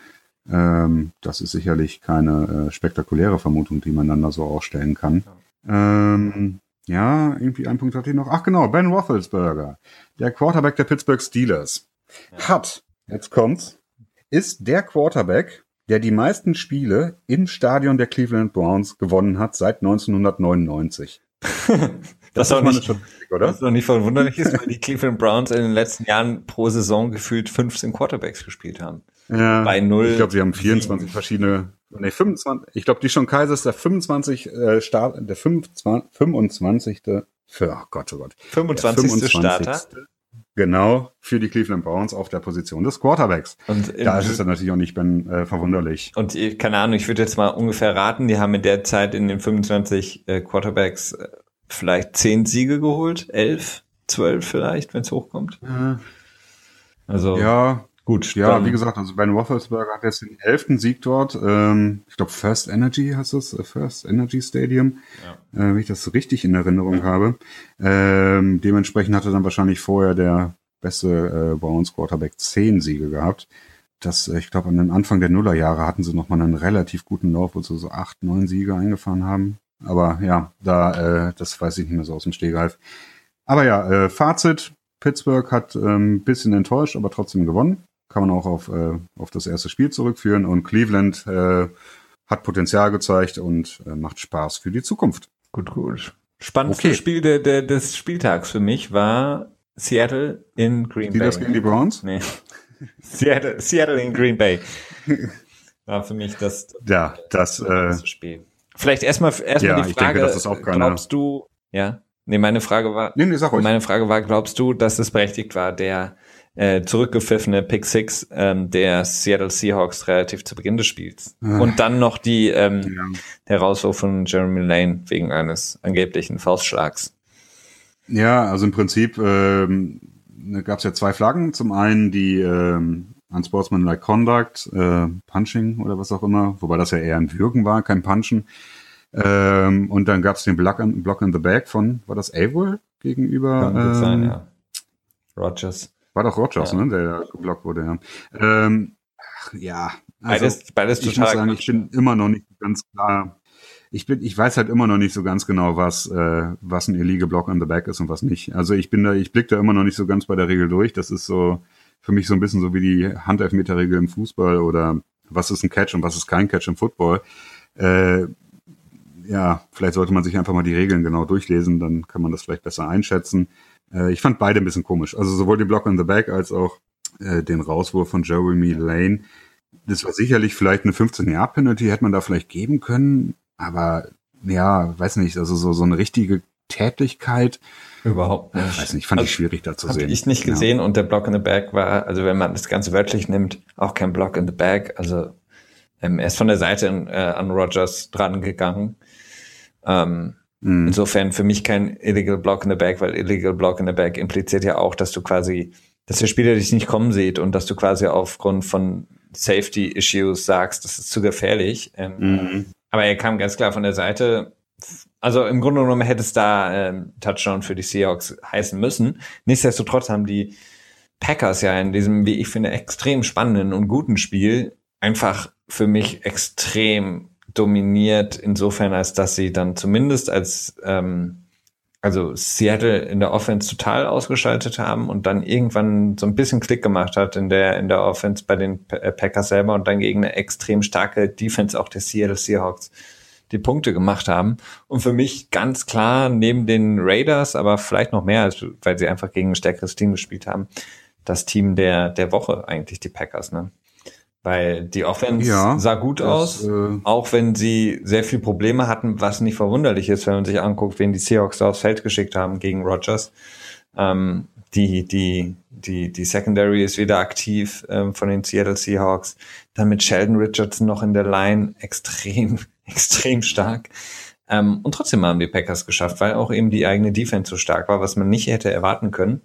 Ähm, das ist sicherlich keine äh, spektakuläre Vermutung, die man dann da so aufstellen kann. Ähm, ja, irgendwie ein Punkt hatte ich noch. Ach genau, Ben Roethlisberger, der Quarterback der Pittsburgh Steelers, ja. hat, jetzt kommt's, ist der Quarterback, der die meisten Spiele im Stadion der Cleveland Browns gewonnen hat seit 1999. (laughs) das, das, ist nicht, schon, oder? das ist doch nicht verwunderlich ist, weil die Cleveland Browns in den letzten Jahren pro Saison gefühlt 15 Quarterbacks gespielt haben. Ja, bei null. Ich glaube, sie haben 24 7. verschiedene, nee, 25. Ich glaube, die schon Kaiser ist der 25 äh, Start, der 25, 25. Für, oh Gott, oh Gott. 25. 25. Starter. Genau, für die Cleveland Browns auf der Position des Quarterbacks. Und da ist es dann natürlich auch nicht ben, äh, verwunderlich. Und keine Ahnung, ich würde jetzt mal ungefähr raten, die haben in der Zeit in den 25 äh, Quarterbacks äh, vielleicht 10 Siege geholt, 11, 12 vielleicht, wenn es hochkommt. Ja. Also ja, Gut, ja, wie gesagt, also Ben Roethlisberger hat jetzt den elften Sieg dort. Ähm, ich glaube, First Energy heißt es, äh, First Energy Stadium, ja. äh, wenn ich das richtig in Erinnerung ja. habe. Ähm, dementsprechend hatte dann wahrscheinlich vorher der beste äh, Browns Quarterback zehn Siege gehabt. Das, äh, ich glaube, an den Anfang der Nullerjahre hatten sie nochmal einen relativ guten Lauf, wo sie so acht, neun Siege eingefahren haben. Aber ja, da, äh, das weiß ich nicht mehr so aus dem Stegreif. Aber ja, äh, Fazit, Pittsburgh hat ein ähm, bisschen enttäuscht, aber trotzdem gewonnen kann man auch auf, äh, auf das erste Spiel zurückführen. Und Cleveland äh, hat Potenzial gezeigt und äh, macht Spaß für die Zukunft. Gut, gut. Spannendstes okay. Spiel de, de, des Spieltags für mich war Seattle in Green die Bay. Das gegen die Browns? Nee. (laughs) Seattle, Seattle in Green Bay. (laughs) War für mich das, ja, das, das äh, Spiel. Vielleicht erstmal erstmal ja, die Frage, denke, das ist auch keine... glaubst du, ja? Nee, meine Frage war, nee, nee, sag ruhig. meine Frage war, glaubst du, dass es berechtigt war, der äh, zurückgepfiffene Pick Six ähm, der Seattle Seahawks relativ zu Beginn des Spiels. Ach. Und dann noch die ähm, ja. der Rauswurf von Jeremy Lane wegen eines angeblichen Faustschlags. Ja, also im Prinzip ähm, gab es ja zwei Flaggen. Zum einen die ähm, Unsportsmanlike Conduct, äh, Punching oder was auch immer, wobei das ja eher ein Würgen war, kein Punchen. Ähm, und dann gab es den Block in, Block in the Back von, war das Averill gegenüber? Kann ähm, sein, ja. Rogers. War doch Rogers, ja. ne, der geblockt wurde, ja. Ähm, ach, ja. Also, beides, beides ich muss sagen, ich bin immer noch nicht ganz klar. Ich bin, ich weiß halt immer noch nicht so ganz genau, was, äh, was ein Illegal Block on the Back ist und was nicht. Also ich bin da, ich blick da immer noch nicht so ganz bei der Regel durch. Das ist so für mich so ein bisschen so wie die Handelfmeterregel im Fußball oder was ist ein Catch und was ist kein Catch im Football. Äh, ja, vielleicht sollte man sich einfach mal die Regeln genau durchlesen, dann kann man das vielleicht besser einschätzen. Äh, ich fand beide ein bisschen komisch. Also sowohl den Block in the Back als auch äh, den Rauswurf von Jeremy Lane. Das war sicherlich vielleicht eine 15-Jahr-Penalty, hätte man da vielleicht geben können, aber ja, weiß nicht, also so, so eine richtige Tätigkeit. Überhaupt nicht. Weiß nicht, fand also, ich schwierig da zu sehen. Habe ich nicht gesehen ja. und der Block in the Back war, also wenn man das Ganze wörtlich nimmt, auch kein Block in the Back. Also ähm, er ist von der Seite äh, an Rogers dran gegangen. Ähm, mhm. Insofern für mich kein illegal Block in the Back, weil illegal Block in the Back impliziert ja auch, dass du quasi, dass der Spieler dich nicht kommen sieht und dass du quasi aufgrund von Safety Issues sagst, das ist zu gefährlich. Ähm, mhm. Aber er kam ganz klar von der Seite. Also im Grunde genommen hätte es da ähm, Touchdown für die Seahawks heißen müssen. Nichtsdestotrotz haben die Packers ja in diesem, wie ich finde, extrem spannenden und guten Spiel einfach für mich extrem dominiert, insofern als dass sie dann zumindest als ähm, also Seattle in der Offense total ausgeschaltet haben und dann irgendwann so ein bisschen Klick gemacht hat in der in der Offense bei den äh, Packers selber und dann gegen eine extrem starke Defense auch der Seattle Seahawks die Punkte gemacht haben. Und für mich ganz klar neben den Raiders, aber vielleicht noch mehr, weil sie einfach gegen ein stärkeres Team gespielt haben, das Team der der Woche eigentlich die Packers. Ne? Weil die Offense ja, sah gut das, aus, äh, auch wenn sie sehr viel Probleme hatten, was nicht verwunderlich ist, wenn man sich anguckt, wen die Seahawks da aufs Feld geschickt haben gegen Rogers. Ähm, die, die, die, die Secondary ist wieder aktiv ähm, von den Seattle Seahawks. Dann mit Sheldon Richardson noch in der Line extrem, (laughs) extrem stark. Ähm, und trotzdem haben die Packers geschafft, weil auch eben die eigene Defense so stark war, was man nicht hätte erwarten können.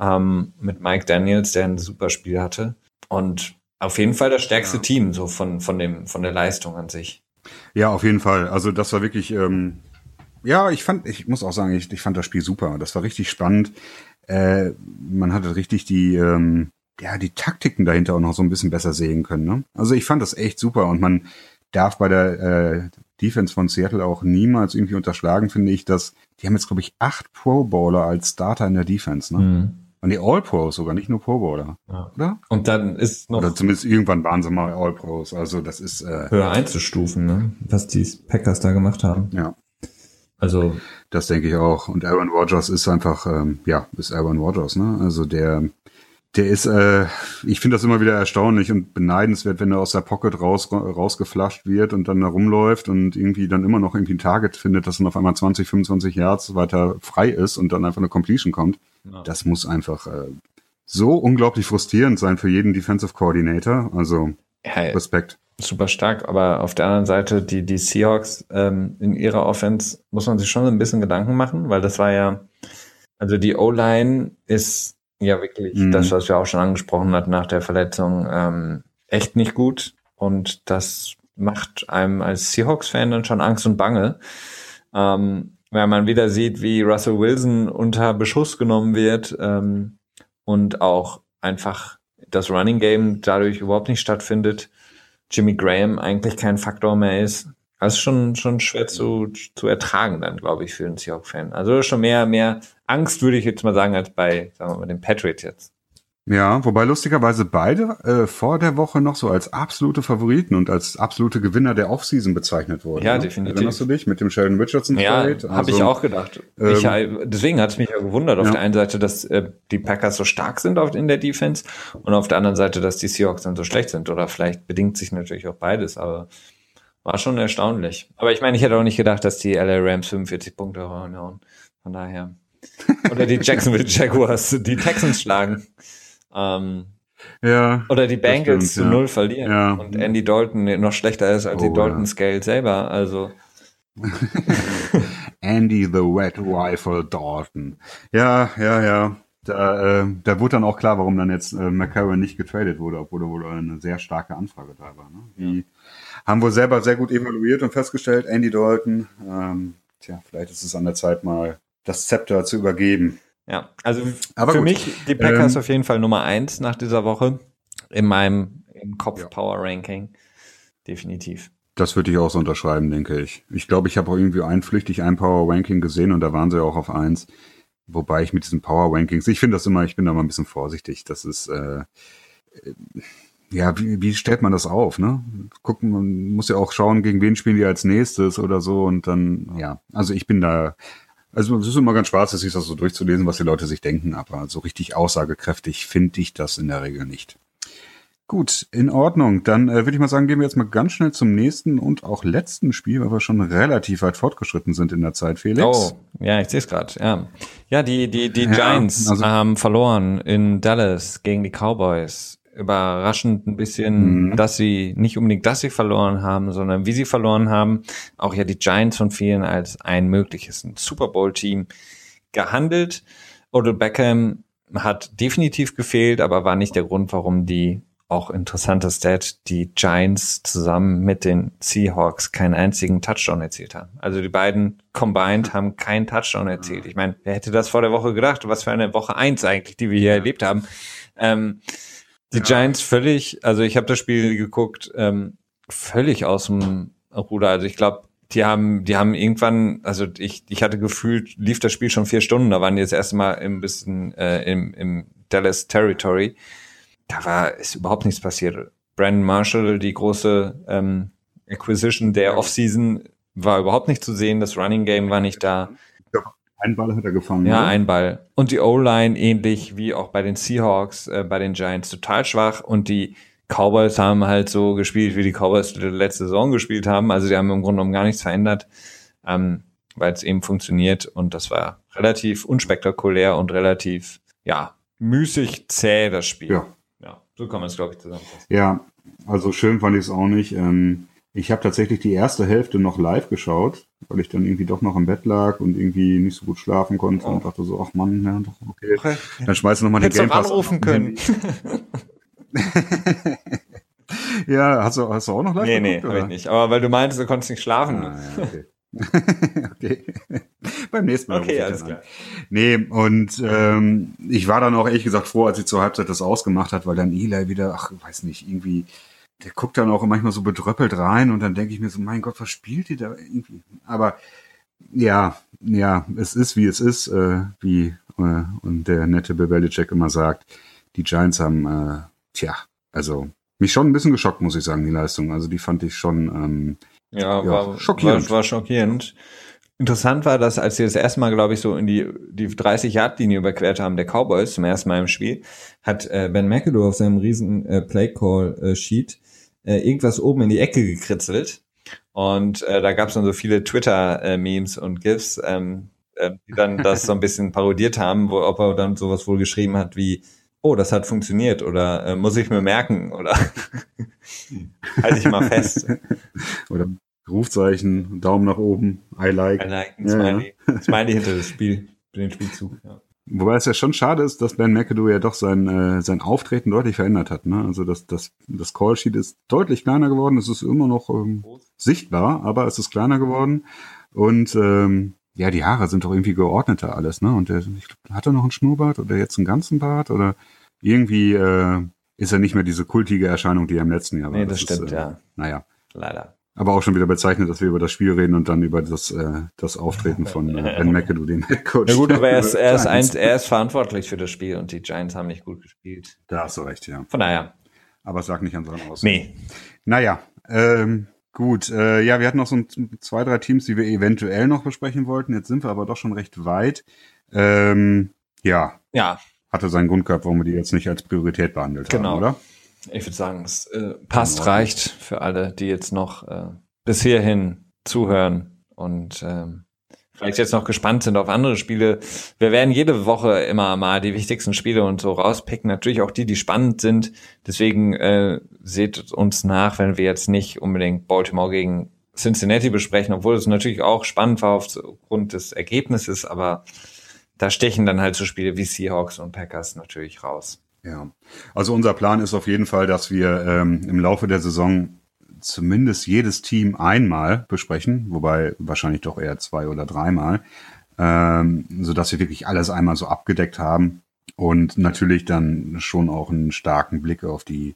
Ähm, mit Mike Daniels, der ein super Spiel hatte. Und auf jeden Fall das stärkste ja. Team, so von, von, dem, von der Leistung an sich. Ja, auf jeden Fall. Also das war wirklich, ähm, ja, ich fand, ich muss auch sagen, ich, ich fand das Spiel super. Das war richtig spannend. Äh, man hatte richtig die, ähm, ja, die Taktiken dahinter auch noch so ein bisschen besser sehen können. Ne? Also ich fand das echt super und man darf bei der äh, Defense von Seattle auch niemals irgendwie unterschlagen, finde ich, dass die haben jetzt, glaube ich, acht Pro Bowler als Starter in der Defense. Ne? Mhm. Und die All-Pros sogar, nicht nur Pro Bowler. Ja. Oder? Und dann ist noch. Oder zumindest irgendwann waren sie mal All-Pros. Also das ist. Äh, höher einzustufen, ne? Was die Packers da gemacht haben. Ja. Also. Das denke ich auch. Und Aaron Rodgers ist einfach, ähm, ja, ist Aaron Rodgers, ne? Also der der ist, äh, ich finde das immer wieder erstaunlich und beneidenswert, wenn er aus der Pocket raus, rausgeflasht wird und dann da rumläuft und irgendwie dann immer noch irgendwie ein Target findet, das dann auf einmal 20, 25 Yards weiter frei ist und dann einfach eine Completion kommt. Ja. Das muss einfach äh, so unglaublich frustrierend sein für jeden Defensive Coordinator. Also ja, Respekt. Super stark, aber auf der anderen Seite, die, die Seahawks ähm, in ihrer Offense muss man sich schon ein bisschen Gedanken machen, weil das war ja, also die O-Line ist ja, wirklich. Mhm. Das, was wir auch schon angesprochen hatten nach der Verletzung, ähm, echt nicht gut. Und das macht einem als Seahawks-Fan dann schon Angst und Bange. Ähm, weil man wieder sieht, wie Russell Wilson unter Beschuss genommen wird ähm, und auch einfach das Running Game dadurch überhaupt nicht stattfindet. Jimmy Graham eigentlich kein Faktor mehr ist. Das ist schon, schon schwer zu, zu ertragen dann, glaube ich, für einen Seahawks-Fan. Also schon mehr, mehr Angst, würde ich jetzt mal sagen, als bei, sagen wir mal, den Patriots jetzt. Ja, wobei lustigerweise beide äh, vor der Woche noch so als absolute Favoriten und als absolute Gewinner der Offseason bezeichnet wurden. Ja, ne? definitiv. Erinnerst du dich mit dem Sheldon Richardson Ja, habe also, ich auch gedacht. Ähm, ich, deswegen hat es mich ja gewundert, auf ja. der einen Seite, dass äh, die Packers so stark sind auf, in der Defense und auf der anderen Seite, dass die Seahawks dann so schlecht sind. Oder vielleicht bedingt sich natürlich auch beides, aber war schon erstaunlich. Aber ich meine, ich hätte auch nicht gedacht, dass die LA Rams 45 Punkte hauen. Von daher. Oder die (laughs) Jacksonville Jaguars die Texans schlagen. Ähm, ja. Oder die Bengals stimmt, zu null verlieren. Ja. Und Andy Dalton noch schlechter ist als oh, die Dalton. Scale selber. Also. (laughs) Andy the Wet Rifle Dalton. Ja, ja, ja. Da, äh, da wurde dann auch klar, warum dann jetzt äh, McCarron nicht getradet wurde, obwohl da wohl eine sehr starke Anfrage da war. Ne? Die, haben wir selber sehr gut evaluiert und festgestellt, Andy Dalton, ähm, tja, vielleicht ist es an der Zeit mal das Zepter zu übergeben. Ja, also Aber für gut. mich die Packers ähm, auf jeden Fall Nummer eins nach dieser Woche in meinem im Kopf ja. Power Ranking. Definitiv. Das würde ich auch so unterschreiben, denke ich. Ich glaube, ich habe auch irgendwie einflüchtig ein Power Ranking gesehen und da waren sie auch auf eins. Wobei ich mit diesen Power Rankings, ich finde das immer, ich bin da mal ein bisschen vorsichtig. Das ist, äh, ja, wie, wie stellt man das auf, ne? Gucken, man muss ja auch schauen, gegen wen spielen die als nächstes oder so und dann, ja, also ich bin da, also es ist immer ganz spaßig, sich das so durchzulesen, was die Leute sich denken, aber so richtig aussagekräftig finde ich das in der Regel nicht. Gut, in Ordnung. Dann äh, würde ich mal sagen, gehen wir jetzt mal ganz schnell zum nächsten und auch letzten Spiel, weil wir schon relativ weit fortgeschritten sind in der Zeit, Felix. Oh, ja, ich sehe es gerade. Ja, ja, die die die Giants also, haben verloren in Dallas gegen die Cowboys. Überraschend ein bisschen, mhm. dass sie nicht unbedingt, dass sie verloren haben, sondern wie sie verloren haben. Auch ja die Giants von vielen als ein mögliches Super Bowl Team gehandelt. Odell Beckham hat definitiv gefehlt, aber war nicht der Grund, warum die auch interessanter Stat, die Giants zusammen mit den Seahawks keinen einzigen Touchdown erzielt haben. Also die beiden combined haben keinen Touchdown erzielt. Ich meine, wer hätte das vor der Woche gedacht? Was für eine Woche eins eigentlich, die wir hier erlebt haben. Ähm, die ja. Giants völlig, also ich habe das Spiel geguckt, ähm, völlig aus dem Ruder. Also ich glaube, die haben, die haben irgendwann, also ich, ich hatte gefühlt, lief das Spiel schon vier Stunden, da waren die jetzt erstmal ein bisschen äh, im, im Dallas Territory da war ist überhaupt nichts passiert. Brandon Marshall, die große ähm, Acquisition der Offseason, war überhaupt nicht zu sehen. Das Running Game war nicht da. Ein Ball hat er gefangen. Ja, oder? ein Ball. Und die O-Line ähnlich wie auch bei den Seahawks, äh, bei den Giants total schwach. Und die Cowboys haben halt so gespielt, wie die Cowboys die letzte Saison gespielt haben. Also die haben im Grunde genommen gar nichts verändert, ähm, weil es eben funktioniert. Und das war relativ unspektakulär und relativ, ja, müßig zäh, das Spiel. Ja. So kann man es, glaube ich, zusammenfassen. Ja, also schön fand ich es auch nicht. Ähm, ich habe tatsächlich die erste Hälfte noch live geschaut, weil ich dann irgendwie doch noch im Bett lag und irgendwie nicht so gut schlafen konnte oh. und dachte so, ach Mann, ja, doch, okay. okay. Dann schmeißt du nochmal den Game Pass. anrufen können. (laughs) ja, hast du, hast du auch noch live Nee, geguckt, nee, hab ich nicht. Aber weil du meintest, du konntest nicht schlafen. Ah, ja, okay. (laughs) okay. (laughs) Beim nächsten Mal. Okay, alles klar. Nee, und ähm, ich war dann auch ehrlich gesagt froh, als sie zur Halbzeit das ausgemacht hat, weil dann Eli wieder, ach, weiß nicht, irgendwie, der guckt dann auch manchmal so bedröppelt rein und dann denke ich mir so, mein Gott, was spielt die da irgendwie? Aber ja, ja, es ist wie es ist, äh, wie äh, und der nette Bill Belichick immer sagt, die Giants haben, äh, tja, also mich schon ein bisschen geschockt, muss ich sagen, die Leistung. Also die fand ich schon ähm, ja, ja war, schockierend. War, war schockierend. Interessant war, dass als sie das erste Mal, glaube ich, so in die, die 30-Yard-Linie überquert haben, der Cowboys zum ersten Mal im Spiel, hat äh, Ben McAdoo auf seinem riesen äh, Play-Call-Sheet äh, irgendwas oben in die Ecke gekritzelt. Und äh, da gab es dann so viele Twitter-Memes und GIFs, ähm, äh, die dann (laughs) das so ein bisschen parodiert haben, wo ob er dann sowas wohl geschrieben hat wie oh, das hat funktioniert oder äh, muss ich mir merken oder (laughs) halte ich mal fest. oder Rufzeichen, Daumen nach oben, I like. I like, ein Smiley. Ja. Smiley hinter das Spiel, den Spielzug. Ja. Wobei es ja schon schade ist, dass Ben McAdoo ja doch sein, äh, sein Auftreten deutlich verändert hat. Ne? Also das, das, das Callsheet ist deutlich kleiner geworden. Es ist immer noch ähm, sichtbar, aber es ist kleiner geworden. Und ähm, ja, die Haare sind doch irgendwie geordneter alles. Ne? Und der, ich glaub, hat er noch einen Schnurrbart oder jetzt einen ganzen Bart? Oder irgendwie äh, ist er nicht mehr diese kultige Erscheinung, die er im letzten Jahr war. Nee, das, das stimmt, ist, äh, ja. Naja. Leider. Aber auch schon wieder bezeichnet, dass wir über das Spiel reden und dann über das, äh, das Auftreten von äh, (laughs) Ben McAdoo, dem Coach. Ja gut, aber er ist, (laughs) er, ist eins, er ist verantwortlich für das Spiel und die Giants haben nicht gut gespielt. Da hast du recht, ja. Von daher. Aber es lag nicht an seinem Aus. Nee. Naja, ähm, gut. Äh, ja, wir hatten noch so ein, zwei, drei Teams, die wir eventuell noch besprechen wollten. Jetzt sind wir aber doch schon recht weit. Ähm, ja. Ja. Hatte seinen Grund gehabt, warum wir die jetzt nicht als Priorität behandelt genau. haben, oder? Ich würde sagen, es äh, passt, reicht für alle, die jetzt noch äh, bis hierhin zuhören und ähm, vielleicht jetzt noch gespannt sind auf andere Spiele. Wir werden jede Woche immer mal die wichtigsten Spiele und so rauspicken. Natürlich auch die, die spannend sind. Deswegen äh, seht uns nach, wenn wir jetzt nicht unbedingt Baltimore gegen Cincinnati besprechen, obwohl es natürlich auch spannend war aufgrund des Ergebnisses, aber da stechen dann halt so Spiele wie Seahawks und Packers natürlich raus. Ja, also unser Plan ist auf jeden Fall, dass wir ähm, im Laufe der Saison zumindest jedes Team einmal besprechen, wobei wahrscheinlich doch eher zwei oder dreimal, ähm, so dass wir wirklich alles einmal so abgedeckt haben und natürlich dann schon auch einen starken Blick auf die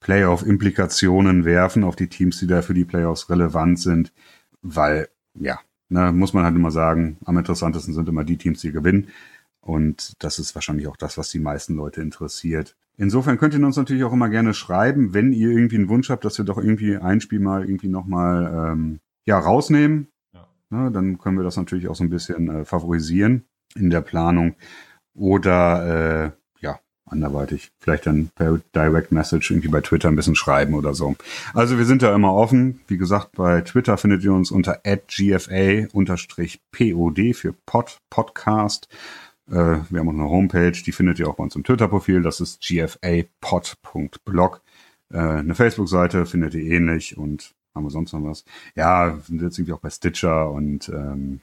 Playoff-Implikationen werfen, auf die Teams, die da für die Playoffs relevant sind, weil ja, ne, muss man halt immer sagen, am interessantesten sind immer die Teams, die gewinnen. Und das ist wahrscheinlich auch das, was die meisten Leute interessiert. Insofern könnt ihr uns natürlich auch immer gerne schreiben, wenn ihr irgendwie einen Wunsch habt, dass wir doch irgendwie ein Spiel mal irgendwie nochmal ähm, ja, rausnehmen. Ja. Na, dann können wir das natürlich auch so ein bisschen äh, favorisieren in der Planung. Oder äh, anderweitig. Vielleicht dann per Direct Message irgendwie bei Twitter ein bisschen schreiben oder so. Also wir sind da immer offen. Wie gesagt, bei Twitter findet ihr uns unter @gfa_pod für Pod Podcast. Äh, wir haben auch eine Homepage, die findet ihr auch bei uns im Twitter-Profil. Das ist gfapod.blog. Äh, eine Facebook-Seite findet ihr ähnlich und haben wir sonst noch was? Ja, sind jetzt irgendwie auch bei Stitcher und ähm,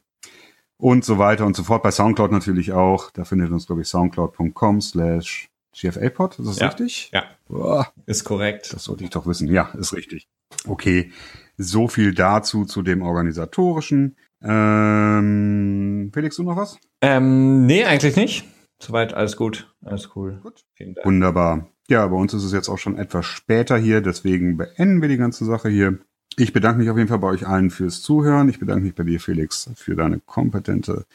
und so weiter und so fort. Bei Soundcloud natürlich auch. Da findet ihr uns, glaube ich, soundcloud.com slash GFA-Pod, ist das ja, richtig? Ja. Boah, ist korrekt. Das sollte ich doch wissen. Ja, ist richtig. Okay, so viel dazu zu dem organisatorischen. Ähm, Felix, du noch was? Ähm, nee, eigentlich nicht. Soweit alles gut. Alles cool. Gut. Vielen Dank. Wunderbar. Ja, bei uns ist es jetzt auch schon etwas später hier, deswegen beenden wir die ganze Sache hier. Ich bedanke mich auf jeden Fall bei euch allen fürs Zuhören. Ich bedanke mich bei dir, Felix, für deine kompetente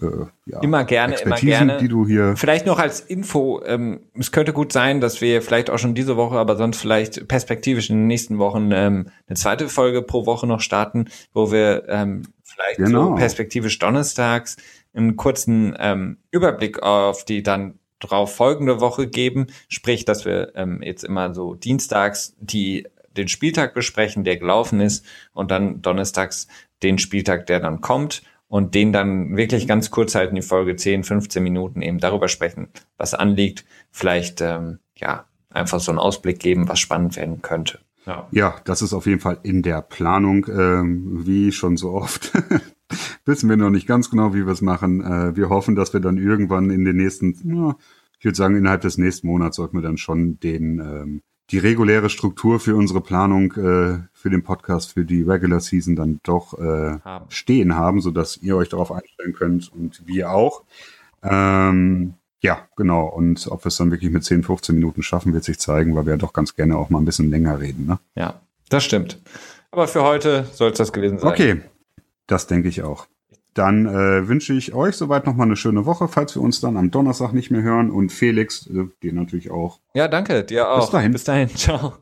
äh, ja, immer gerne, Expertisen, immer gerne. Die du hier vielleicht noch als Info, ähm, es könnte gut sein, dass wir vielleicht auch schon diese Woche, aber sonst vielleicht perspektivisch in den nächsten Wochen ähm, eine zweite Folge pro Woche noch starten, wo wir ähm, vielleicht genau. so perspektivisch donnerstags einen kurzen ähm, Überblick auf die dann drauf folgende Woche geben. Sprich, dass wir ähm, jetzt immer so dienstags die den Spieltag besprechen, der gelaufen ist, und dann donnerstags den Spieltag, der dann kommt und den dann wirklich ganz kurz halten, die Folge 10, 15 Minuten eben darüber sprechen, was anliegt, vielleicht ähm, ja einfach so einen Ausblick geben, was spannend werden könnte. Ja, ja das ist auf jeden Fall in der Planung, ähm, wie schon so oft. (laughs) Wissen wir noch nicht ganz genau, wie wir es machen. Äh, wir hoffen, dass wir dann irgendwann in den nächsten, ja, ich würde sagen, innerhalb des nächsten Monats sollten wir dann schon den ähm, die reguläre Struktur für unsere Planung äh, für den Podcast für die Regular Season dann doch äh, haben. stehen haben, so dass ihr euch darauf einstellen könnt und wir auch. Ähm, ja, genau. Und ob wir es dann wirklich mit 10, 15 Minuten schaffen, wird sich zeigen, weil wir ja doch ganz gerne auch mal ein bisschen länger reden. Ne? Ja, das stimmt. Aber für heute soll es das gewesen sein. Okay, das denke ich auch. Dann äh, wünsche ich euch soweit nochmal eine schöne Woche, falls wir uns dann am Donnerstag nicht mehr hören. Und Felix, äh, dir natürlich auch. Ja, danke, dir auch. Bis dahin. Bis dahin. (laughs) Ciao.